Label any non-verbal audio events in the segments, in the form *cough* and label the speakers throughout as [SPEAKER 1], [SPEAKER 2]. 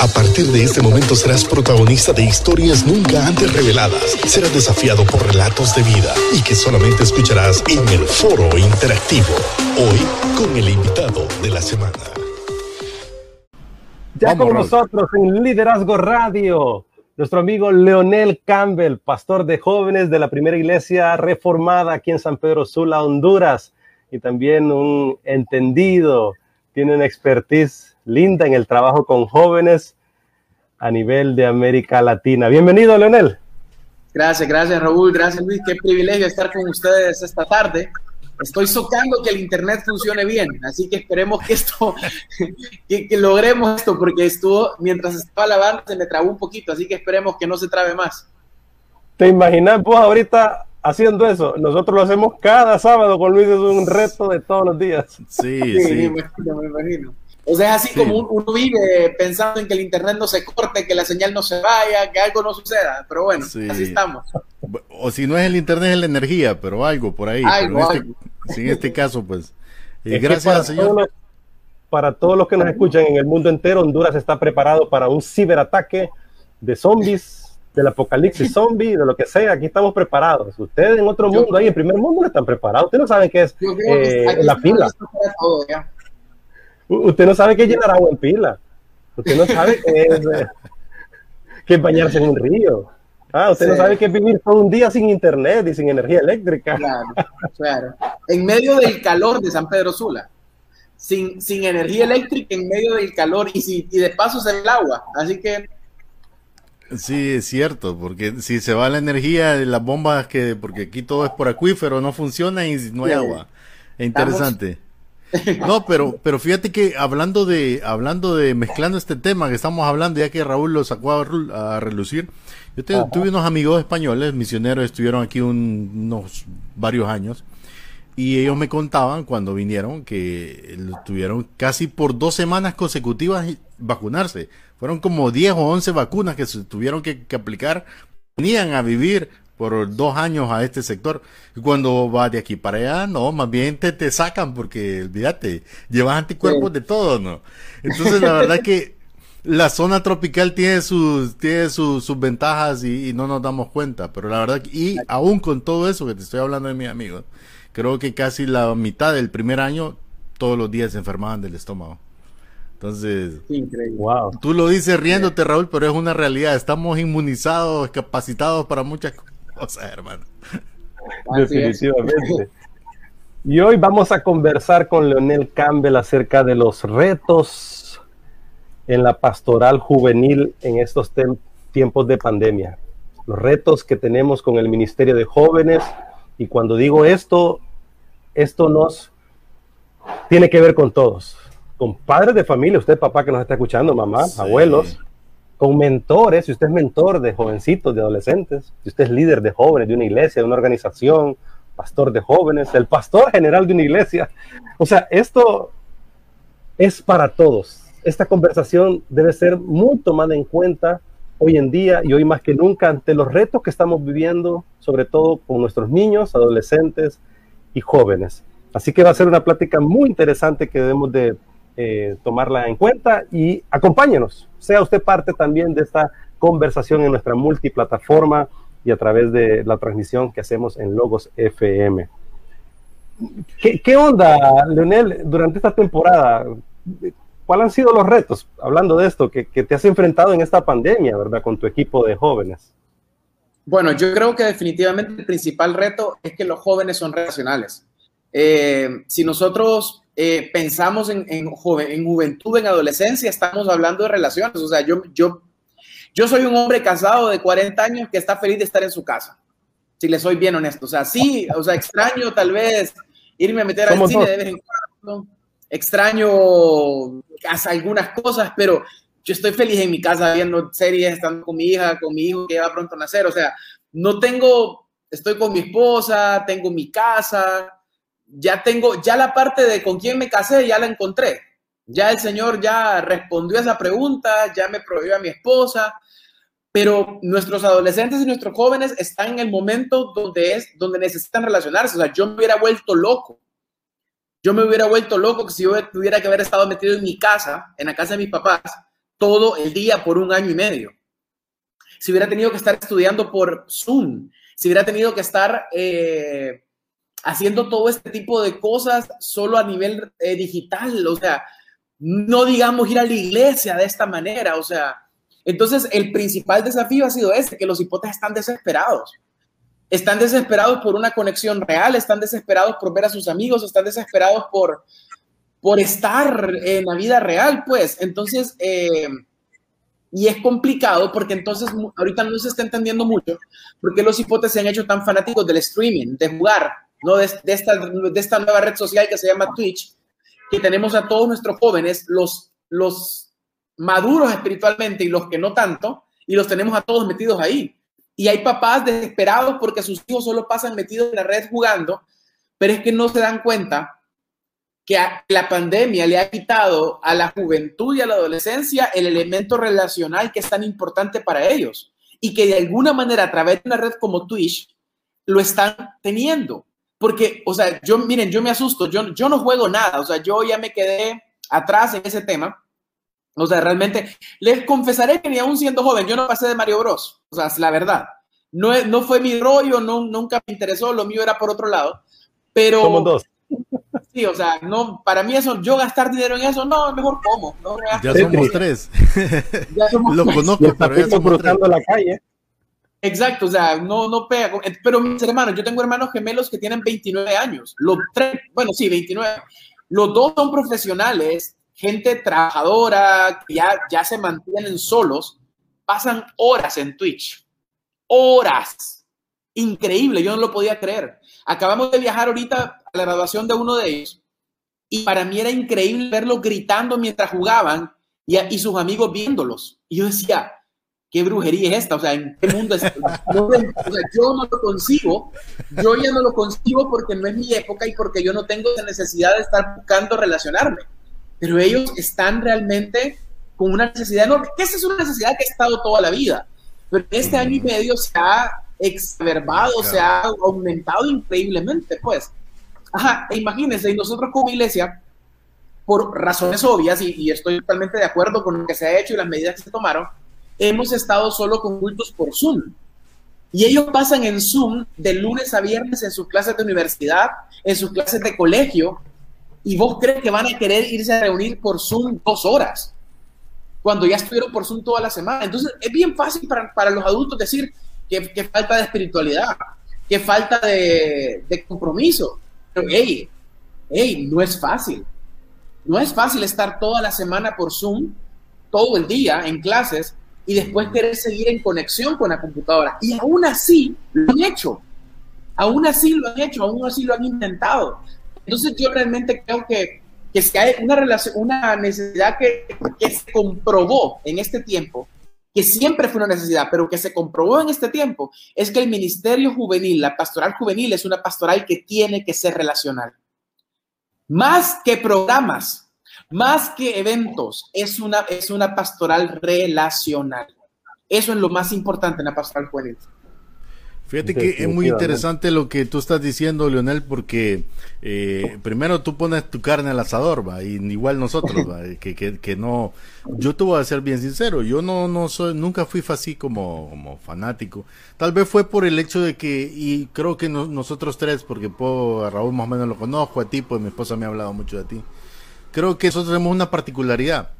[SPEAKER 1] A partir de este momento serás protagonista de historias nunca antes reveladas. Serás desafiado por relatos de vida y que solamente escucharás en el foro interactivo. Hoy con el invitado de la semana.
[SPEAKER 2] Ya con nosotros en Liderazgo Radio, nuestro amigo Leonel Campbell, pastor de jóvenes de la primera iglesia reformada aquí en San Pedro Sula, Honduras, y también un entendido, tiene una expertise linda en el trabajo con jóvenes a nivel de América Latina. Bienvenido, Leonel.
[SPEAKER 3] Gracias, gracias, Raúl. Gracias, Luis. Qué privilegio estar con ustedes esta tarde. Estoy socando que el Internet funcione bien, así que esperemos que esto, *laughs* que, logremos esto, porque estuvo, mientras estaba lavando, se me trabó un poquito, así que esperemos que no se trabe más.
[SPEAKER 2] ¿Te imaginas vos ahorita haciendo eso? Nosotros lo hacemos cada sábado con Luis, es un reto de todos los días.
[SPEAKER 3] Sí, *laughs* sí. sí. Me imagino, me imagino. O sea, es así como uno vive pensando en que el internet no se corte, que la señal no se vaya, que algo no suceda. Pero bueno, así estamos.
[SPEAKER 4] O si no es el internet, es la energía, pero algo por ahí. en, este, en, este, caso, pues.
[SPEAKER 2] Y gracias, señor. para todos los que nos escuchan en el mundo entero, Honduras está preparado para un ciberataque de zombies, del apocalipsis *laughs* zombie, de lo que sea. Aquí estamos preparados. Ustedes en otro mundo, ahí en primer mundo, no están preparados. Ustedes no saben qué es eh, la pila. Usted no sabe qué es llenar agua en pila. Usted no sabe qué es, eh, bañarse en un río. Ah, usted no sabe qué es vivir todo un día sin internet y sin energía eléctrica.
[SPEAKER 3] Claro, claro. En medio del calor de San Pedro Sula. Sin, sin energía eléctrica, en medio del calor y, si, y de paso es el agua. Así que
[SPEAKER 4] Sí, es cierto, porque si se va la energía, las bombas que, porque aquí todo es por acuífero, no funciona y no hay agua. Es interesante. *laughs* No, pero, pero fíjate que hablando de, hablando de, mezclando este tema que estamos hablando, ya que Raúl lo sacó a, relucir, yo tuve unos amigos españoles, misioneros, estuvieron aquí unos varios años, y ellos me contaban cuando vinieron que tuvieron casi por dos semanas consecutivas vacunarse. Fueron como 10 o 11 vacunas que se tuvieron que, que aplicar. Venían a vivir por dos años a este sector. Y cuando vas de aquí para allá, no, más bien te, te sacan porque, olvídate, llevas anticuerpos de todo, ¿no? Entonces, la verdad que la zona tropical tiene sus, tiene sus, ventajas y, no nos damos cuenta, pero la verdad, y aún con todo eso que te estoy hablando de mis amigos, creo que casi la mitad del primer año, todos los días se enfermaban del estómago. Entonces, wow. tú lo dices riéndote, Raúl, pero es una realidad. Estamos inmunizados, capacitados para muchas cosas o sea, hermano.
[SPEAKER 2] Definitivamente. *laughs* Y hoy vamos a conversar con Leonel Campbell acerca de los retos en la pastoral juvenil en estos tiempos de pandemia. Los retos que tenemos con el Ministerio de Jóvenes. Y cuando digo esto, esto nos tiene que ver con todos. Con padres de familia, usted papá que nos está escuchando, mamá, abuelos, con mentores, si usted es mentor de jovencitos, de adolescentes, si usted es líder de jóvenes de una iglesia, de una organización, pastor de jóvenes, el pastor general de una iglesia. O sea, esto es para todos. Esta conversación debe ser muy tomada en cuenta hoy en día y hoy más que nunca ante los retos que estamos viviendo, sobre todo con nuestros niños, adolescentes y jóvenes. Así que va a ser una plática muy interesante que debemos de eh, tomarla en cuenta y acompáñenos, sea usted parte también de esta conversación en nuestra multiplataforma y a través de la transmisión que hacemos en Logos FM. ¿Qué, onda, Leonel, durante esta temporada? ¿Cuáles han sido los retos, hablando de esto, que, te has enfrentado en esta pandemia, verdad, con tu equipo de jóvenes?
[SPEAKER 3] Bueno, yo creo que definitivamente el principal reto es que los jóvenes son relacionales. Eh, si nosotros eh, pensamos en, en, en juventud, en adolescencia, estamos hablando de relaciones. O sea, yo, yo, yo soy un hombre casado de 40 años que está feliz de estar en su casa, si le soy bien honesto. O sea, sí, o sea, extraño tal vez irme a meter al cine de vez en cuando, extraño algunas cosas, pero yo estoy feliz en mi casa viendo series, estando con mi hija, con mi hijo que va pronto a nacer. O sea, no tengo, estoy con mi esposa, tengo mi casa, ya tengo, ya la parte de con quién me casé, ya la encontré. Ya el Señor ya respondió a esa pregunta, ya me prohibió a mi esposa, pero nuestros adolescentes y nuestros jóvenes están en el momento donde es donde necesitan relacionarse. O sea, yo me hubiera vuelto loco. Yo me hubiera vuelto loco que si yo tuviera que haber estado metido en mi casa, en la casa de mis papás, todo el día por un año y medio. Si hubiera tenido que estar estudiando por Zoom, si hubiera tenido que estar eh, haciendo todo este tipo de cosas solo a nivel eh, digital, o sea, no digamos ir a la iglesia de esta manera, o sea, entonces el principal desafío ha sido este, que los hipotes están desesperados. Están desesperados por una conexión real, están desesperados por ver a sus amigos, están desesperados por, por estar en la vida real, pues. Entonces, eh, y es complicado porque entonces ahorita no se está entendiendo mucho porque los hipotes se han hecho tan fanáticos del streaming, de jugar, ¿no? De, esta, de esta nueva red social que se llama Twitch, que tenemos a todos nuestros jóvenes, los, los maduros espiritualmente y los que no tanto, y los tenemos a todos metidos ahí. Y hay papás desesperados porque sus hijos solo pasan metidos en la red jugando, pero es que no se dan cuenta que la pandemia le ha quitado a la juventud y a la adolescencia el elemento relacional que es tan importante para ellos y que de alguna manera a través de una red como Twitch lo están teniendo. Porque, o sea, yo, miren, yo me asusto, yo, yo no juego nada, o sea, yo ya me quedé atrás en ese tema. O sea, realmente, les confesaré que ni aún siendo joven, yo no pasé de Mario Bros. O sea, es la verdad. No, no fue mi rollo, no, nunca me interesó, lo mío era por otro lado. Pero...
[SPEAKER 2] Somos dos.
[SPEAKER 3] Sí, o sea, no, para mí eso, yo gastar dinero en eso, no, mejor como.
[SPEAKER 4] ya somos tres. ya somos Lo conozco, pero ya somos tres. la calle.
[SPEAKER 3] Exacto, o sea, no, no pega. Pero mis hermanos, yo tengo hermanos gemelos que tienen 29 años. Los tres, bueno, sí, 29. Los dos son profesionales, gente trabajadora, que ya, ya se mantienen solos, pasan horas en Twitch. Horas. Increíble, yo no lo podía creer. Acabamos de viajar ahorita a la graduación de uno de ellos y para mí era increíble verlos gritando mientras jugaban y, y sus amigos viéndolos. Y yo decía, ¿qué brujería es esta? O sea, ¿en qué mundo es *laughs* esto? o sea, yo no lo concibo, yo ya no lo concibo porque no es mi época y porque yo no tengo la necesidad de estar buscando relacionarme. Pero ellos están realmente con una necesidad enorme, que esa es una necesidad que ha estado toda la vida. Pero en este año y medio se ha exacerbado, se ha aumentado increíblemente, pues. Ajá, e imagínense, y nosotros como iglesia, por razones obvias, y, y estoy totalmente de acuerdo con lo que se ha hecho y las medidas que se tomaron, hemos estado solo con cultos por Zoom. Y ellos pasan en Zoom de lunes a viernes en sus clases de universidad, en sus clases de colegio, y vos crees que van a querer irse a reunir por Zoom dos horas, cuando ya estuvieron por Zoom toda la semana. Entonces es bien fácil para, para los adultos decir que, falta de espiritualidad, que falta de, de compromiso. Pero hey, hey, no es fácil. No es fácil estar toda la semana por Zoom, todo el día en clases, y después querer seguir en conexión con la computadora. Y aún así lo han hecho. Aún así lo han hecho, aún así lo han intentado. Entonces yo realmente creo que, que si hay una, relación, una necesidad que, que se comprobó en este tiempo, que siempre fue una necesidad, pero que se comprobó en este tiempo, es que el ministerio juvenil, la pastoral juvenil, es una pastoral que tiene que ser relacional. Más que programas, más que eventos, es una, es una pastoral relacional. Eso es lo más importante en la pastoral juvenil.
[SPEAKER 4] Fíjate que es muy interesante lo que tú estás diciendo, Leonel, porque eh, primero tú pones tu carne al asador, va, y igual nosotros, va, que, que, que, no, yo te voy a ser bien sincero, yo no, no soy, nunca fui así como, como fanático. Tal vez fue por el hecho de que, y creo que nosotros tres, porque puedo, a Raúl más o menos lo conozco, a ti, pues mi esposa me ha hablado mucho de ti creo que nosotros tenemos una particularidad,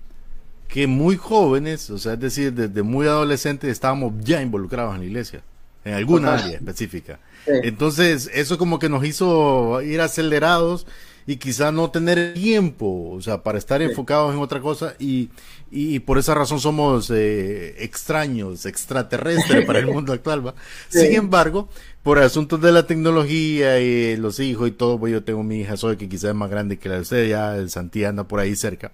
[SPEAKER 4] que muy jóvenes, o sea, es decir, desde muy adolescentes estábamos ya involucrados en la iglesia, en alguna área específica. Entonces, eso como que nos hizo ir acelerados y quizá no tener tiempo, o sea, para estar enfocados en otra cosa y, y, por esa razón somos eh, extraños, extraterrestres para el *laughs* mundo actual, ¿va? Sin embargo, por asuntos de la tecnología y los hijos y todo, pues yo tengo mi hija Soy que quizás es más grande que la de usted, ya el Santi anda por ahí cerca.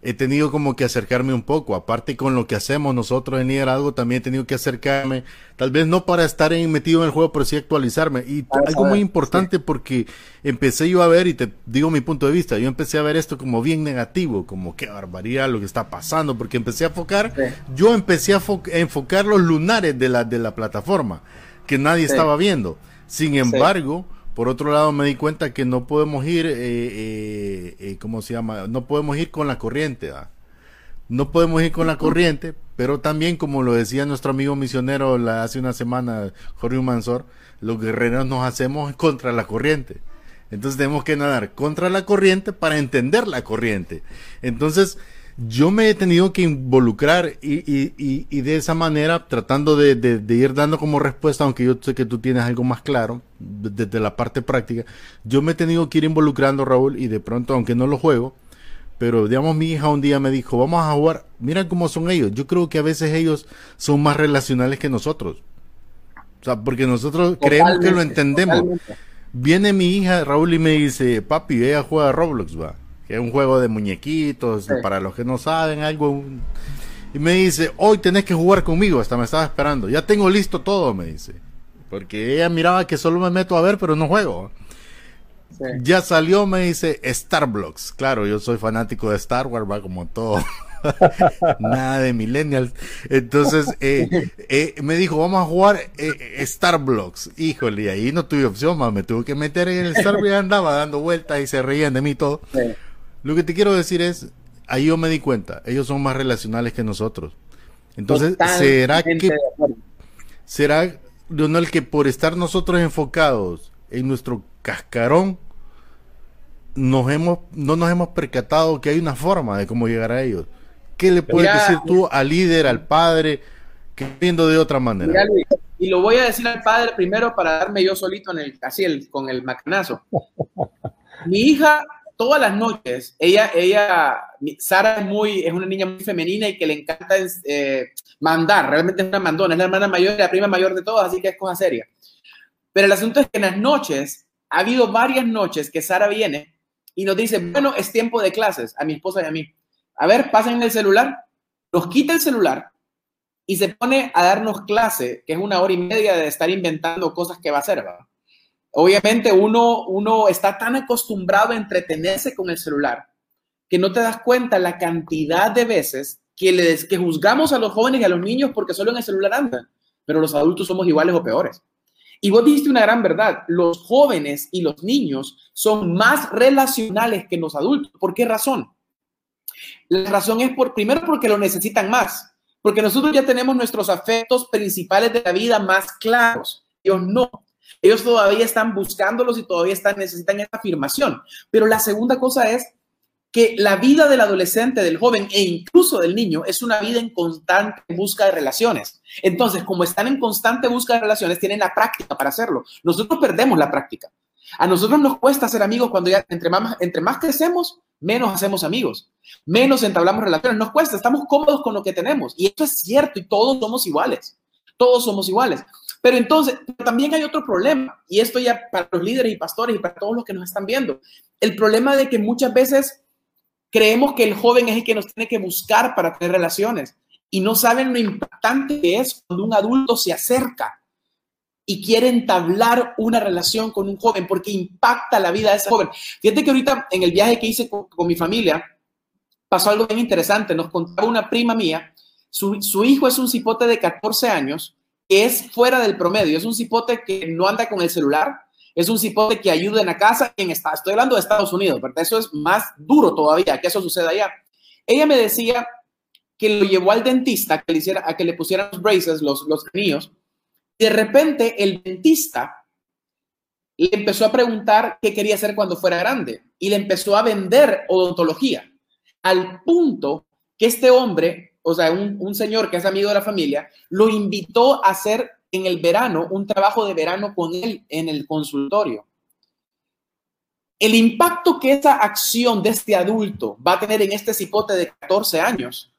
[SPEAKER 4] He tenido como que acercarme un poco, aparte con lo que hacemos nosotros en liderazgo, también he tenido que acercarme, tal vez no para estar metido en el juego, pero sí actualizarme. Y algo muy importante porque empecé yo a ver, y te digo mi punto de vista, yo empecé a ver esto como bien negativo, como qué barbaridad lo que está pasando, porque empecé a enfocar, yo empecé a, enfocar los lunares de la, de la plataforma que nadie estaba viendo. Sin embargo, por otro lado me di cuenta que no podemos ir, eh, eh, eh, ¿cómo se llama? No podemos ir con la corriente, no podemos ir con la corriente, pero también, como lo decía nuestro amigo misionero hace una semana, Jorge Mansor, los guerreros nos hacemos contra la corriente. Entonces tenemos que nadar contra la corriente para entender la corriente. Entonces, yo me he tenido que involucrar y, de esa manera, tratando de, ir dando como respuesta, aunque yo sé que tú tienes algo más claro desde la parte práctica, yo me he tenido que ir involucrando, Raúl, y de pronto, aunque no lo juego, pero digamos, mi hija un día me dijo, vamos a jugar, mira cómo son ellos. Yo creo que a veces ellos son más relacionales que nosotros. O sea, porque nosotros creemos que lo entendemos. Viene mi hija, Raúl, y me dice, papi, ella juega Roblox, va que es un juego de muñequitos, para los que no saben, algo. Y me dice, hoy tenés que jugar conmigo, hasta me estaba esperando. Ya tengo listo todo, me dice. Porque ella miraba que solo me meto a ver, pero no juego. Ya salió, me dice, Starblocks. Claro, yo soy fanático de Star Wars, va como todo. *laughs* Nada de millennials. Entonces, *laughs* eh, eh, me dijo, vamos a jugar eh, Starblocks. Híjole, y ahí no tuve opción, más me tuve que meter en el Star y andaba dando vueltas y se reían de mí todo. Lo que te quiero decir es, ahí yo me di cuenta, ellos son más relacionales que nosotros. Entonces, ¿será que será Leonel que por estar nosotros enfocados en nuestro cascarón nos hemos no nos hemos percatado que hay una forma de cómo llegar a ellos? ¿Qué le puedes decir tú al líder, al padre, que viendo de otra manera?
[SPEAKER 3] y lo voy a decir al padre primero para darme yo solito en el así el, con el macanazo. Mi hija todas las noches, ella, ella, Sara es muy, es una niña muy femenina y que le encanta eh, mandar, realmente es una mandona, es la hermana mayor y la prima mayor de todas, así que es cosa seria. Pero el asunto es que en las noches, ha habido varias noches que Sara viene y nos dice, bueno, es tiempo de clases, a mi esposa y a mí. A ver, pasen el celular, nos quita el celular y se pone a darnos clase, que es una hora y media de estar inventando cosas que va a hacer, ¿verdad? Obviamente uno, uno está tan acostumbrado a entretenerse con el celular que no te das cuenta la cantidad de veces que, les, que juzgamos a los jóvenes y a los niños porque solo en el celular andan, pero los adultos somos iguales o peores. Y vos dijiste una gran verdad, los jóvenes y los niños son más relacionales que los adultos. ¿Por qué razón? La razón es por, primero porque lo necesitan más, porque nosotros ya tenemos nuestros afectos principales de la vida más claros. Ellos no. Ellos todavía están buscándolos y todavía están, necesitan esa afirmación. Pero la segunda cosa es que la vida del adolescente, del joven e incluso del niño es una vida en constante busca de relaciones. Entonces, como están en constante busca de relaciones, tienen la práctica para hacerlo. Nosotros perdemos la práctica. A nosotros nos cuesta ser amigos cuando ya entre más, entre más crecemos, menos hacemos amigos, menos entablamos relaciones. Nos cuesta, estamos cómodos con lo que tenemos. Y eso es cierto y todos somos iguales. Todos somos iguales. Pero entonces, también hay otro problema, y esto ya para los líderes y pastores y para todos los que nos están viendo, el problema de que muchas veces creemos que el joven es el que nos tiene que buscar para tener relaciones y no saben lo importante que es cuando un adulto se acerca y quiere entablar una relación con un joven porque impacta la vida de ese joven. Fíjate que ahorita en el viaje que hice con, mi familia pasó algo bien interesante. Nos contaba una prima mía, su, su hijo es un cipote de 14 años es fuera del promedio. Es un cipote que no anda con el celular, es un cipote que ayuda en la casa. En está, estoy hablando de Estados Unidos, ¿verdad? Eso es más duro todavía, que eso suceda allá. Ella me decía que lo llevó al dentista que le hiciera, a que le pusieran los braces, los, los niños. De repente, el dentista le empezó a preguntar qué quería hacer cuando fuera grande y le empezó a vender odontología, al punto que este hombre o sea, un, señor que es amigo de la familia, lo invitó a hacer en el verano un trabajo de verano con él en el consultorio. El impacto que esa acción de este adulto va a tener en este cipote de 14 años,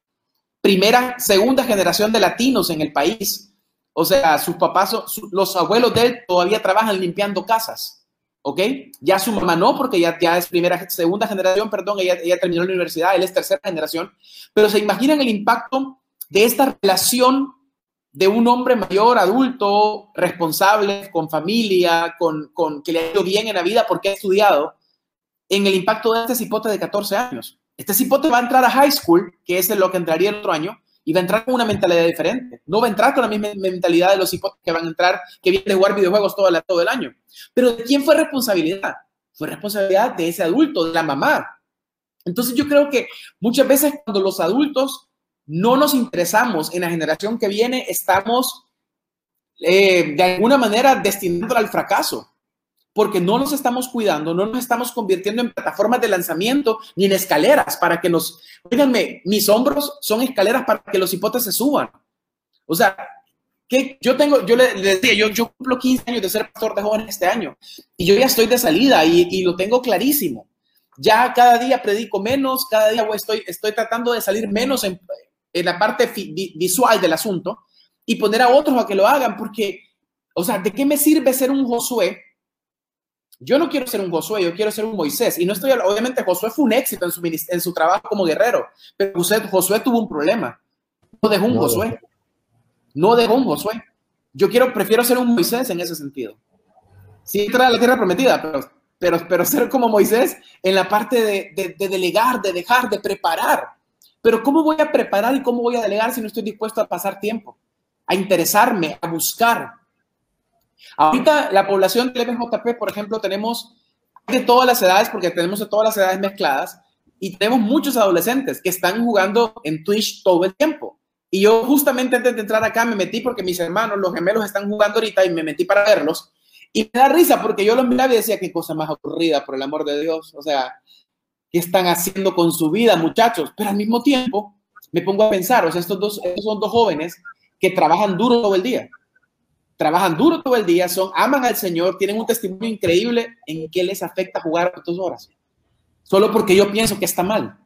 [SPEAKER 3] primera, segunda generación de latinos en el país, o sea, sus papás, los abuelos de él todavía trabajan limpiando casas ¿ok? Ya su mamá no, porque ya, ya es primera, segunda generación, perdón, ella, terminó la universidad, él es tercera generación, pero se imaginan el impacto de esta relación de un hombre mayor, adulto, responsable, con familia, con, con que le ha ido bien en la vida porque ha estudiado, en el impacto de este cipote de 14 años. Este cipote va a entrar a high school, que es lo que entraría el otro año, y va a entrar con una mentalidad diferente. No va a entrar con la misma mentalidad de los hipótesis que van a entrar, que vienen a jugar videojuegos todo, todo el año. Pero ¿de quién fue responsabilidad? Fue responsabilidad de ese adulto, de la mamá. Entonces yo creo que muchas veces cuando los adultos no nos interesamos en la generación que viene, estamos eh, de alguna manera destinándola al fracaso porque no nos estamos cuidando, no nos estamos convirtiendo en plataformas de lanzamiento ni en escaleras para que nos, díganme, mis hombros son escaleras para que los hipotes se suban. O sea, que yo tengo, yo le, decía, yo, yo cumplo 15 años de ser pastor de jóvenes este año y yo ya estoy de salida y, y lo tengo clarísimo. Ya cada día predico menos, cada día estoy, estoy tratando de salir menos en, en la parte visual del asunto y poner a otros a que lo hagan, porque, o sea, ¿de qué me sirve ser un Josué yo no quiero ser un Josué, yo quiero ser un Moisés. Y no estoy, obviamente Josué fue un éxito en su, en su trabajo como guerrero, pero Josué, tuvo un problema. No dejó un Josué. No dejó un Josué. Yo quiero, prefiero ser un Moisés en ese sentido. Sí, trae la tierra prometida, pero, pero, pero ser como Moisés en la parte de, de delegar, de dejar, de preparar. Pero ¿cómo voy a preparar y cómo voy a delegar si no estoy dispuesto a pasar tiempo? A interesarme, a buscar, Ahorita la población del MJP, por ejemplo, tenemos de todas las edades, porque tenemos de todas las edades mezcladas, y tenemos muchos adolescentes que están jugando en Twitch todo el tiempo. Y yo justamente antes de entrar acá me metí porque mis hermanos, los gemelos, están jugando ahorita y me metí para verlos. Y me da risa porque yo los miraba y decía, qué cosa más aburrida, por el amor de Dios. O sea, ¿qué están haciendo con su vida, muchachos? Pero al mismo tiempo me pongo a pensar, o sea, estos dos, estos son dos jóvenes que trabajan duro todo el día trabajan duro todo el día, son, aman al Señor, tienen un testimonio increíble en qué les afecta jugar dos horas. Solo porque yo pienso que está mal.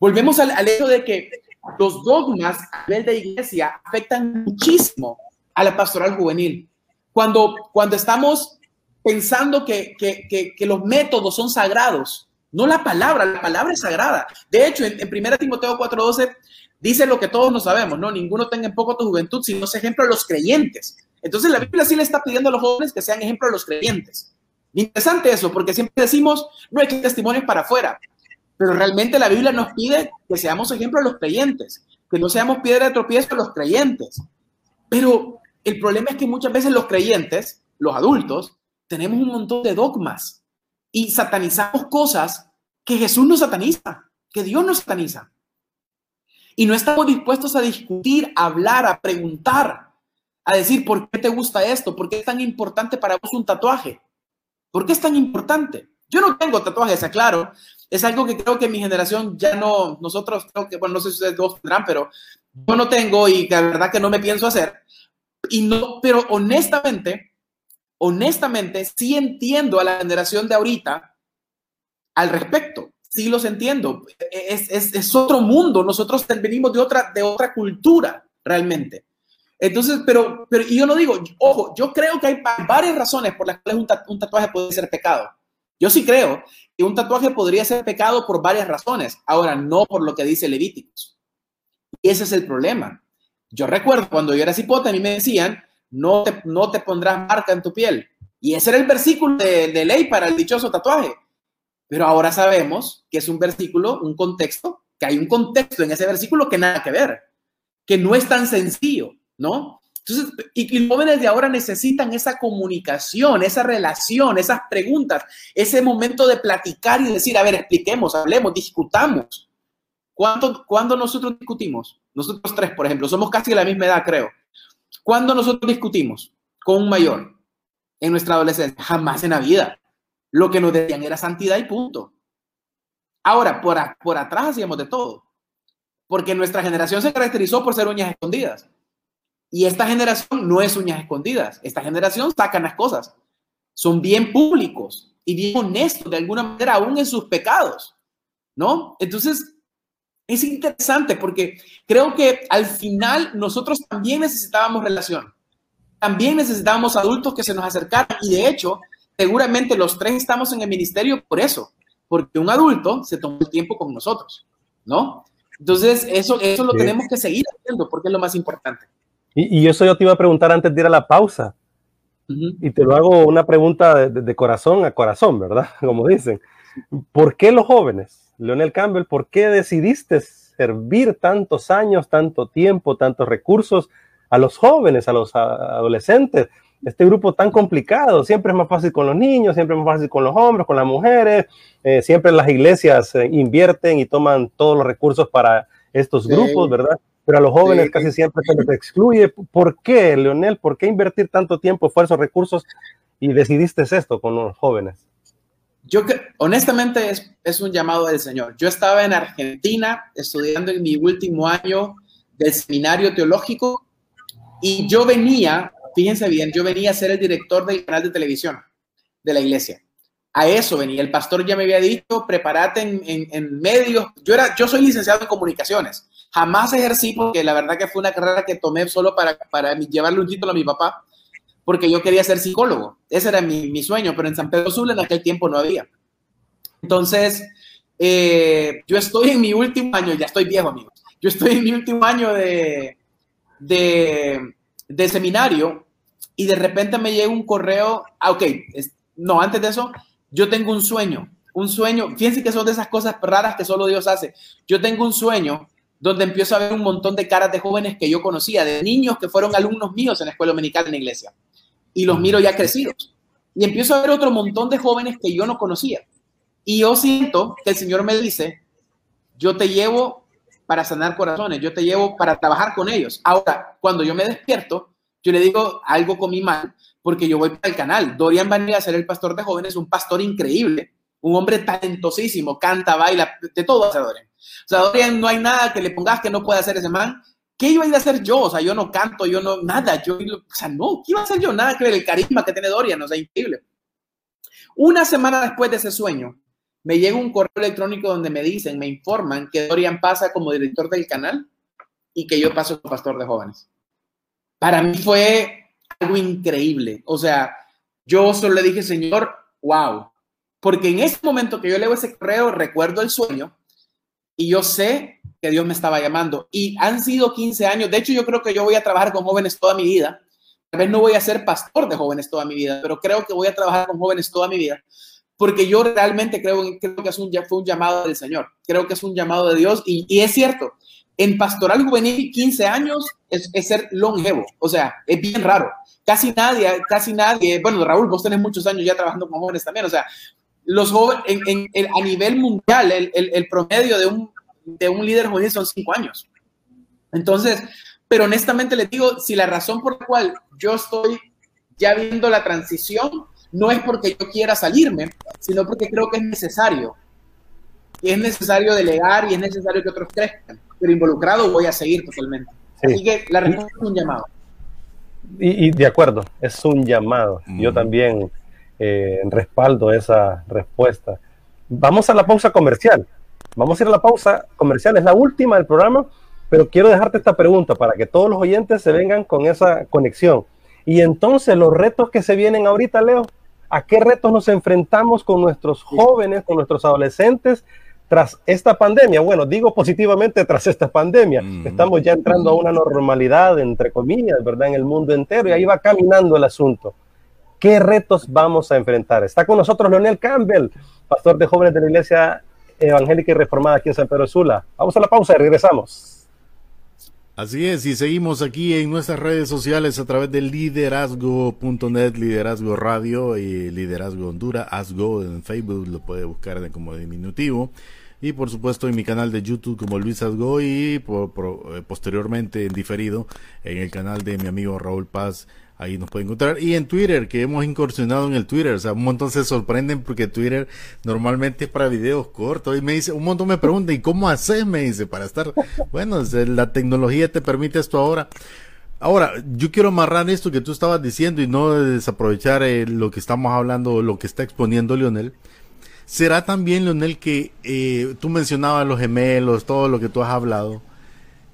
[SPEAKER 3] Volvemos al, hecho de que los dogmas a nivel de iglesia afectan muchísimo a la pastoral juvenil. Cuando, cuando estamos pensando que, que, que, los métodos son sagrados, no la palabra, la palabra es sagrada. De hecho, en, en 1 Timoteo 4:12 dice lo que todos no sabemos, ¿no? Ninguno tenga en poco tu juventud, sino es ejemplo de los creyentes. Entonces la Biblia sí le está pidiendo a los jóvenes que sean ejemplo de los creyentes. Interesante eso, porque siempre decimos, no hay que testimonios para afuera, pero realmente la Biblia nos pide que seamos ejemplo de los creyentes, que no seamos piedra de tropiezo de los creyentes. Pero el problema es que muchas veces los creyentes, los adultos, tenemos un montón de dogmas y satanizamos cosas que Jesús no sataniza, que Dios no sataniza. Y no estamos dispuestos a discutir, a hablar, a preguntar a decir, ¿por qué te gusta esto? ¿Por qué es tan importante para vos un tatuaje? ¿Por qué es tan importante? Yo no tengo tatuajes, aclaro. Es algo que creo que mi generación ya no, nosotros creo que, bueno, no sé si ustedes dos tendrán, pero yo no tengo y la verdad que no me pienso hacer. Y no, pero honestamente, honestamente, sí entiendo a la generación de ahorita al respecto. Sí los entiendo. Es, es, es otro mundo. Nosotros venimos de otra, de otra cultura, realmente. Entonces, pero, pero y yo no digo, ojo, yo creo que hay varias razones por las cuales un, tatuaje puede ser pecado. Yo sí creo que un tatuaje podría ser pecado por varias razones. Ahora, no por lo que dice Levíticos. Y ese es el problema. Yo recuerdo cuando yo era cipote, a mí me decían, no te, no te pondrás marca en tu piel. Y ese era el versículo de, de ley para el dichoso tatuaje. Pero ahora sabemos que es un versículo, un contexto, que hay un contexto en ese versículo que nada que ver, que no es tan sencillo. ¿No? Entonces, y, los jóvenes de ahora necesitan esa comunicación, esa relación, esas preguntas, ese momento de platicar y decir, a ver, expliquemos, hablemos, discutamos. ¿Cuánto, ¿Cuándo nosotros discutimos? Nosotros tres, por ejemplo, somos casi de la misma edad, creo. ¿Cuándo nosotros discutimos con un mayor en nuestra adolescencia? Jamás en la vida. Lo que nos decían era santidad y punto. Ahora, por, por atrás hacíamos de todo. Porque nuestra generación se caracterizó por ser uñas escondidas. Y esta generación no es uñas escondidas. Esta generación sacan las cosas. Son bien públicos y bien honestos de alguna manera, aún en sus pecados. ¿No? Entonces, es interesante porque creo que al final nosotros también necesitábamos relación. También necesitábamos adultos que se nos acercaran. Y de hecho, seguramente los tres estamos en el ministerio por eso. Porque un adulto se tomó el tiempo con nosotros. ¿No? Entonces, eso, eso lo tenemos que seguir haciendo porque es lo más importante.
[SPEAKER 2] Y, eso yo te iba a preguntar antes de ir a la pausa. Y te lo hago una pregunta de, corazón a corazón, ¿verdad? *laughs* Como dicen. ¿Por qué los jóvenes, Leonel Campbell, por qué decidiste servir tantos años, tanto tiempo, tantos recursos a los jóvenes, a los adolescentes? este grupo tan complicado. Siempre es más fácil con los niños, siempre es más fácil con los hombres, con las mujeres. Eh, siempre las iglesias eh, invierten y toman todos los recursos para estos grupos, ¿verdad? Pero a los jóvenes casi siempre se les excluye. ¿Por qué, Leonel? ¿Por qué invertir tanto tiempo, esfuerzo, recursos y decidiste esto con los jóvenes?
[SPEAKER 3] Yo honestamente es, es un llamado del Señor. Yo estaba en Argentina estudiando en mi último año del seminario teológico y yo venía fíjense bien, yo venía a ser el director del canal de televisión de la iglesia. A eso venía. El pastor ya me había dicho, prepárate en, medios. Yo, era, yo soy licenciado en comunicaciones. Jamás ejercí porque la verdad que fue una carrera que tomé solo para, para llevarle un título a mi papá, porque yo quería ser psicólogo. Ese era mi, sueño, pero en San Pedro Sula en aquel tiempo no había. Entonces, eh, yo estoy en mi último año, ya estoy viejo, amigos. Yo estoy en mi último año de, de, de seminario y de repente me llega un correo, ah, ok, no, antes de eso, yo tengo un sueño, un sueño, fíjense que son de esas cosas raras que solo Dios hace. Yo tengo un sueño donde empiezo a ver un montón de caras de jóvenes que yo conocía, de niños que fueron alumnos míos en la escuela dominical en la iglesia, y los miro ya crecidos. Y empiezo a ver otro montón de jóvenes que yo no conocía. Y yo siento que el Señor me dice, yo te llevo para sanar corazones, yo te llevo para trabajar con ellos. Ahora, cuando yo me despierto, yo le digo algo con mal, porque yo voy para el canal. Dorian Vanilla a ser el pastor de jóvenes, un pastor increíble, un hombre talentosísimo, canta, baila, de todo hace Dorian. O sea, Dorian no hay nada que le pongas que no pueda hacer ese man. ¿Qué iba a hacer yo? O sea, yo no canto, yo no, nada, yo, o sea, no, ¿qué iba a hacer yo? Nada que ver, el carisma que tiene Dorian, o sea, increíble. Una semana después de ese sueño, me llega un correo electrónico donde me dicen, me informan que Dorian pasa como director del canal y que yo paso como pastor de jóvenes para mí fue algo increíble. O sea, yo solo le dije, Señor, wow. Porque en ese momento que yo leo ese correo, recuerdo el sueño y yo sé que Dios me estaba llamando. Y han sido 15 años. De hecho, yo creo que yo voy a trabajar con jóvenes toda mi vida. Tal vez no voy a ser pastor de jóvenes toda mi vida, pero creo que voy a trabajar con jóvenes toda mi vida. Porque yo realmente creo, creo que es un, fue un llamado del Señor. Creo que es un llamado de Dios. Y, y es cierto, en pastoral juvenil, 15 años es, ser longevo, o sea, es bien raro. Casi nadie, casi nadie, bueno, Raúl, vos tenés muchos años ya trabajando con jóvenes también, o sea, los jóvenes, en, a nivel mundial, el, promedio de un, de un líder juvenil son 5 años. Entonces, pero honestamente les digo, si la razón por la cual yo estoy ya viendo la transición no es porque yo quiera salirme, sino porque creo que es necesario. Y es necesario delegar y es necesario que otros crezcan pero involucrado voy a seguir totalmente. Así que la respuesta es un llamado.
[SPEAKER 2] Y, de acuerdo, es un llamado. Yo también eh, respaldo esa respuesta. Vamos a la pausa comercial. Vamos a ir a la pausa comercial, es la última del programa, pero quiero dejarte esta pregunta para que todos los oyentes se vengan con esa conexión. Y entonces los retos que se vienen ahorita, Leo, ¿a qué retos nos enfrentamos con nuestros jóvenes, con nuestros adolescentes tras esta pandemia, bueno, digo positivamente tras esta pandemia, estamos ya entrando a una normalidad, entre comillas, ¿verdad? En el mundo entero y ahí va caminando el asunto. ¿Qué retos vamos a enfrentar? Está con nosotros Leonel Campbell, pastor de jóvenes de la Iglesia Evangélica y Reformada aquí en San Pedro Sula. Vamos a la pausa y regresamos.
[SPEAKER 4] Así es, y seguimos aquí en nuestras redes sociales a través de liderazgo.net, liderazgo radio y liderazgo Honduras, Asgo en Facebook, lo puede buscar como diminutivo y por supuesto en mi canal de YouTube como Luis Asgo y eh, posteriormente en diferido en el canal de mi amigo Raúl Paz. Ahí nos puede encontrar. Y en Twitter, que hemos incursionado en el Twitter. O sea, un montón se sorprenden porque Twitter normalmente es para videos cortos. Y me dice, un montón me pregunta, ¿y cómo haces? Me dice, para estar. Bueno, la tecnología te permite esto ahora. Ahora, yo quiero amarrar esto que tú estabas diciendo y no desaprovechar eh, lo que estamos hablando, lo que está exponiendo Lionel. ¿Será también, Leonel, que eh, tú mencionabas los gemelos, todo lo que tú has hablado,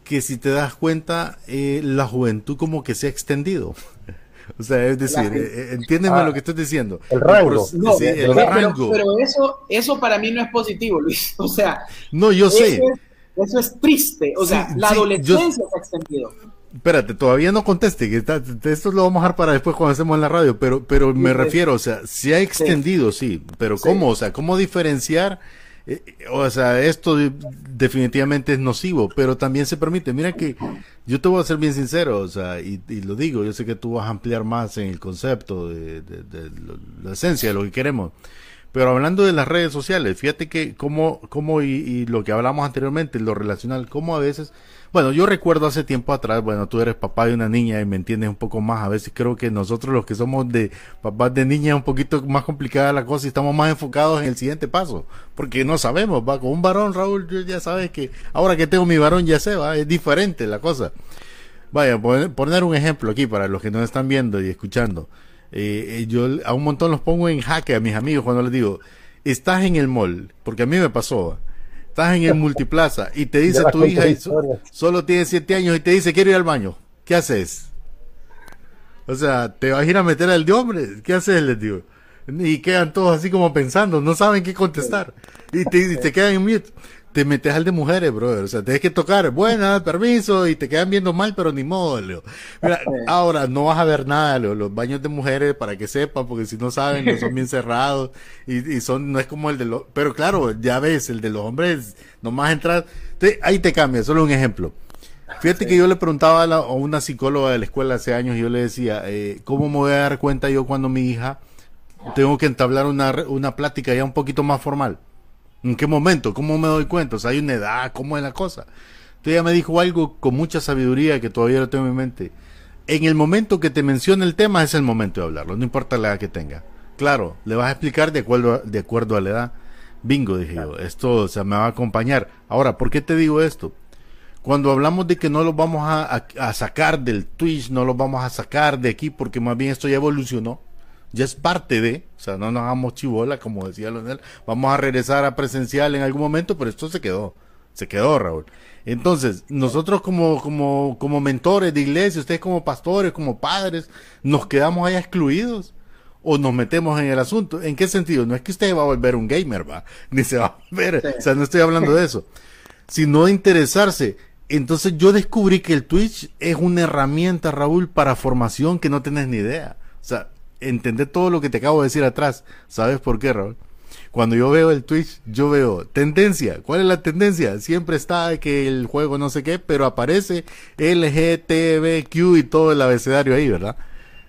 [SPEAKER 4] que si te das cuenta, eh, la juventud como que se ha extendido? O sea, es decir, eh, entiéndeme ah, lo que estoy diciendo.
[SPEAKER 2] El rango.
[SPEAKER 3] el rango. Pero, eso, eso para mí no es positivo, Luis. *laughs* O sea,
[SPEAKER 4] no, yo sé.
[SPEAKER 3] eso es triste. O sea, la adolescencia se ha extendido.
[SPEAKER 4] Espérate, todavía no conteste, que esto lo vamos a dejar para después cuando hacemos en la radio, pero, pero me refiero, o sea, se ha extendido, sí, pero ¿cómo? O sea, ¿cómo diferenciar eh, o sea, esto definitivamente es nocivo, pero también se permite. Mira que yo te voy a ser bien sincero, o sea, y, lo digo, yo sé que tú vas a ampliar más en el concepto de, la esencia de lo que queremos. Pero hablando de las redes sociales, fíjate que como, como y, y, lo que hablamos anteriormente, lo relacional, como a veces bueno, yo recuerdo hace tiempo atrás, bueno, tú eres papá de una niña y me entiendes un poco más. A veces creo que nosotros los que somos de papás de niña es un poquito más complicada la cosa y estamos más enfocados en el siguiente paso. Porque no sabemos, va, con un varón, Raúl, ya sabes que ahora que tengo mi varón ya sé, va, es diferente la cosa. Vaya, poner un ejemplo aquí para los que nos están viendo y escuchando. Eh, eh, yo a un montón los pongo en jaque a mis amigos cuando les digo, estás en el mall, porque a mí me pasó estás en el *laughs* multiplaza y te dice tu hija solo tiene siete años y te dice quiero ir al baño, ¿qué haces? O sea, te vas a ir a meter al de hombre, ¿qué haces? Les digo. Y quedan todos así como pensando, no saben qué contestar. Y te, y te quedan en mute te metes al de mujeres, brother. O sea, tienes que tocar, buena, *laughs* permiso, y te quedan viendo mal, pero ni modo, Leo. Mira, ahora no vas a ver nada, Leo. Los baños de mujeres, para que sepan, porque si no saben, no son bien *laughs* cerrados. Y, y son, no es como el de los, pero claro, ya ves, el de los hombres, nomás entrar, ahí te cambia, solo un ejemplo. Fíjate que yo le preguntaba a, una psicóloga de la escuela hace años, y yo le decía, eh, ¿cómo me voy a dar cuenta yo cuando mi hija tengo que entablar una, una plática ya un poquito más formal? ¿En qué momento? ¿Cómo me doy cuenta? O sea, hay una edad, ¿cómo es la cosa? Entonces ella me dijo algo con mucha sabiduría que todavía lo tengo en mente. En el momento que te mencione el tema es el momento de hablarlo, no importa la edad que tenga. Claro, le vas a explicar de acuerdo a, de acuerdo a la edad. Bingo, dije yo, esto o sea, me va a acompañar. Ahora, ¿por qué te digo esto? Cuando hablamos de que no lo vamos a, a sacar del Twitch, no lo vamos a sacar de aquí porque más bien esto ya evolucionó, ya es parte de, o sea, no nos hagamos chivola, como decía Leonel, vamos a regresar a presencial en algún momento, pero esto se quedó, se quedó, Raúl. Entonces, nosotros como, como, como mentores de iglesia, ustedes como pastores, como padres, nos quedamos ahí excluidos o nos metemos en el asunto. ¿En qué sentido? No es que usted va a volver un gamer, va, *laughs* ni se va a volver, o sea, no estoy hablando de eso, sino de interesarse. Entonces yo descubrí que el Twitch es una herramienta, Raúl, para formación que no tenés ni idea. O sea, entender todo lo que te acabo de decir atrás. ¿Sabes por qué, Raúl? Cuando yo veo el Twitch, yo veo tendencia. ¿Cuál es la tendencia? Siempre está que el juego no sé qué, pero aparece LGTBQ y todo el abecedario ahí, ¿verdad?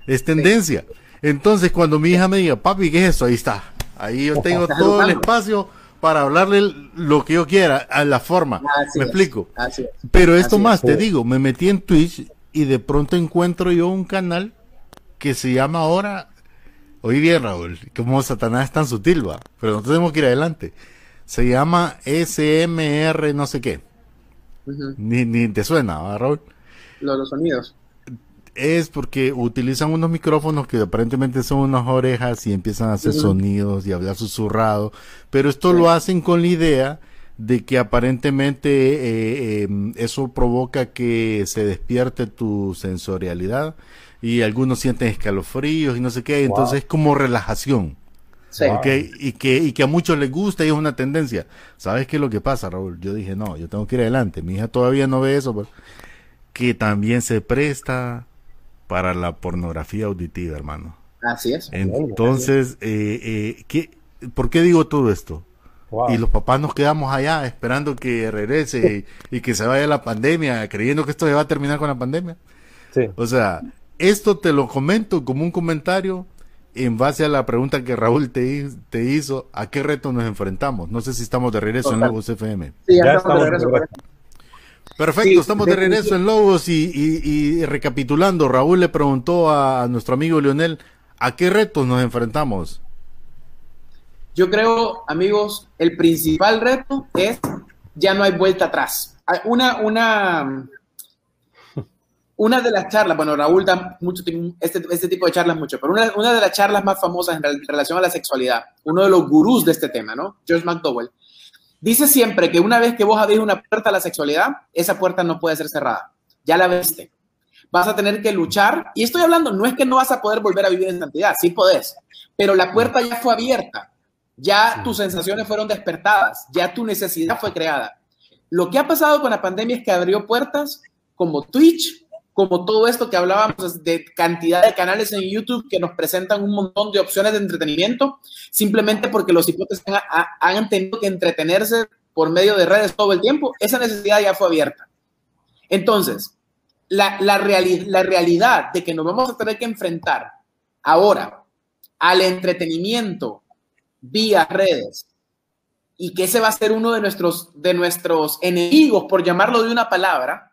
[SPEAKER 4] Es tendencia. Entonces, cuando mi hija me diga, papi, ¿qué es eso? Ahí está. Ahí yo *laughs* tengo todo el espacio para hablarle lo que yo quiera, a la forma. me explico. Pero esto más, te digo, me metí en Twitch y de pronto encuentro yo un canal que se llama ahora, oí bien Raúl, como Satanás es tan sutil, va, pero no tenemos que ir adelante. Se llama SMR no sé qué. ni, ni, te suena, ¿va, Raúl?
[SPEAKER 3] Los, sonidos.
[SPEAKER 4] Es porque utilizan unos micrófonos que aparentemente son unas orejas y empiezan a hacer sonidos y hablar susurrado, pero esto lo hacen con la idea de que aparentemente eh, em, eso provoca que se despierte tu sensorialidad y algunos sienten escalofríos y no sé qué, entonces es como relajación. Y, que, y que a muchos les gusta y es una tendencia. ¿Sabes qué es lo que pasa, Raúl? Yo dije, no, yo tengo que ir adelante. Mi hija todavía no ve eso, pero que también se presta para la pornografía auditiva, hermano.
[SPEAKER 3] Así es.
[SPEAKER 4] Entonces, eh, eh, ¿qué, ¿por qué digo todo esto? Y los papás nos quedamos allá esperando que regrese y, y, que se vaya la pandemia, creyendo que esto se va a terminar con la pandemia. Sí. O sea, esto te lo comento como un comentario en base a la pregunta que Raúl te, te hizo, ¿a qué reto nos enfrentamos? No sé si estamos de regreso en Lobos FM.
[SPEAKER 3] Sí, ya, estamos, de regreso.
[SPEAKER 4] Perfecto, estamos de regreso en Lobos y, recapitulando, Raúl le preguntó a, nuestro amigo Leonel, ¿a qué retos nos enfrentamos?
[SPEAKER 3] Yo creo, amigos, el principal reto es ya no hay vuelta atrás. Una, una, una de las charlas, bueno, Raúl da mucho, este, este tipo de charlas mucho, pero una, una, de las charlas más famosas en relación a la sexualidad, uno de los gurús de este tema, ¿no? George McDowell, dice siempre que una vez que vos abrís una puerta a la sexualidad, esa puerta no puede ser cerrada. Ya la viste. Vas a tener que luchar, y estoy hablando, no es que no vas a poder volver a vivir en santidad, sí podés, pero la puerta ya fue abierta, ya tus sensaciones fueron despertadas, ya tu necesidad fue creada. Lo que ha pasado con la pandemia es que abrió puertas como Twitch, como todo esto que hablábamos de cantidad de canales en YouTube que nos presentan un montón de opciones de entretenimiento, simplemente porque los hipotes han, tenido que entretenerse por medio de redes todo el tiempo, esa necesidad ya fue abierta. Entonces, la, la, la realidad de que nos vamos a tener que enfrentar ahora al entretenimiento vía redes y que ese va a ser uno de nuestros, de nuestros enemigos, por llamarlo de una palabra,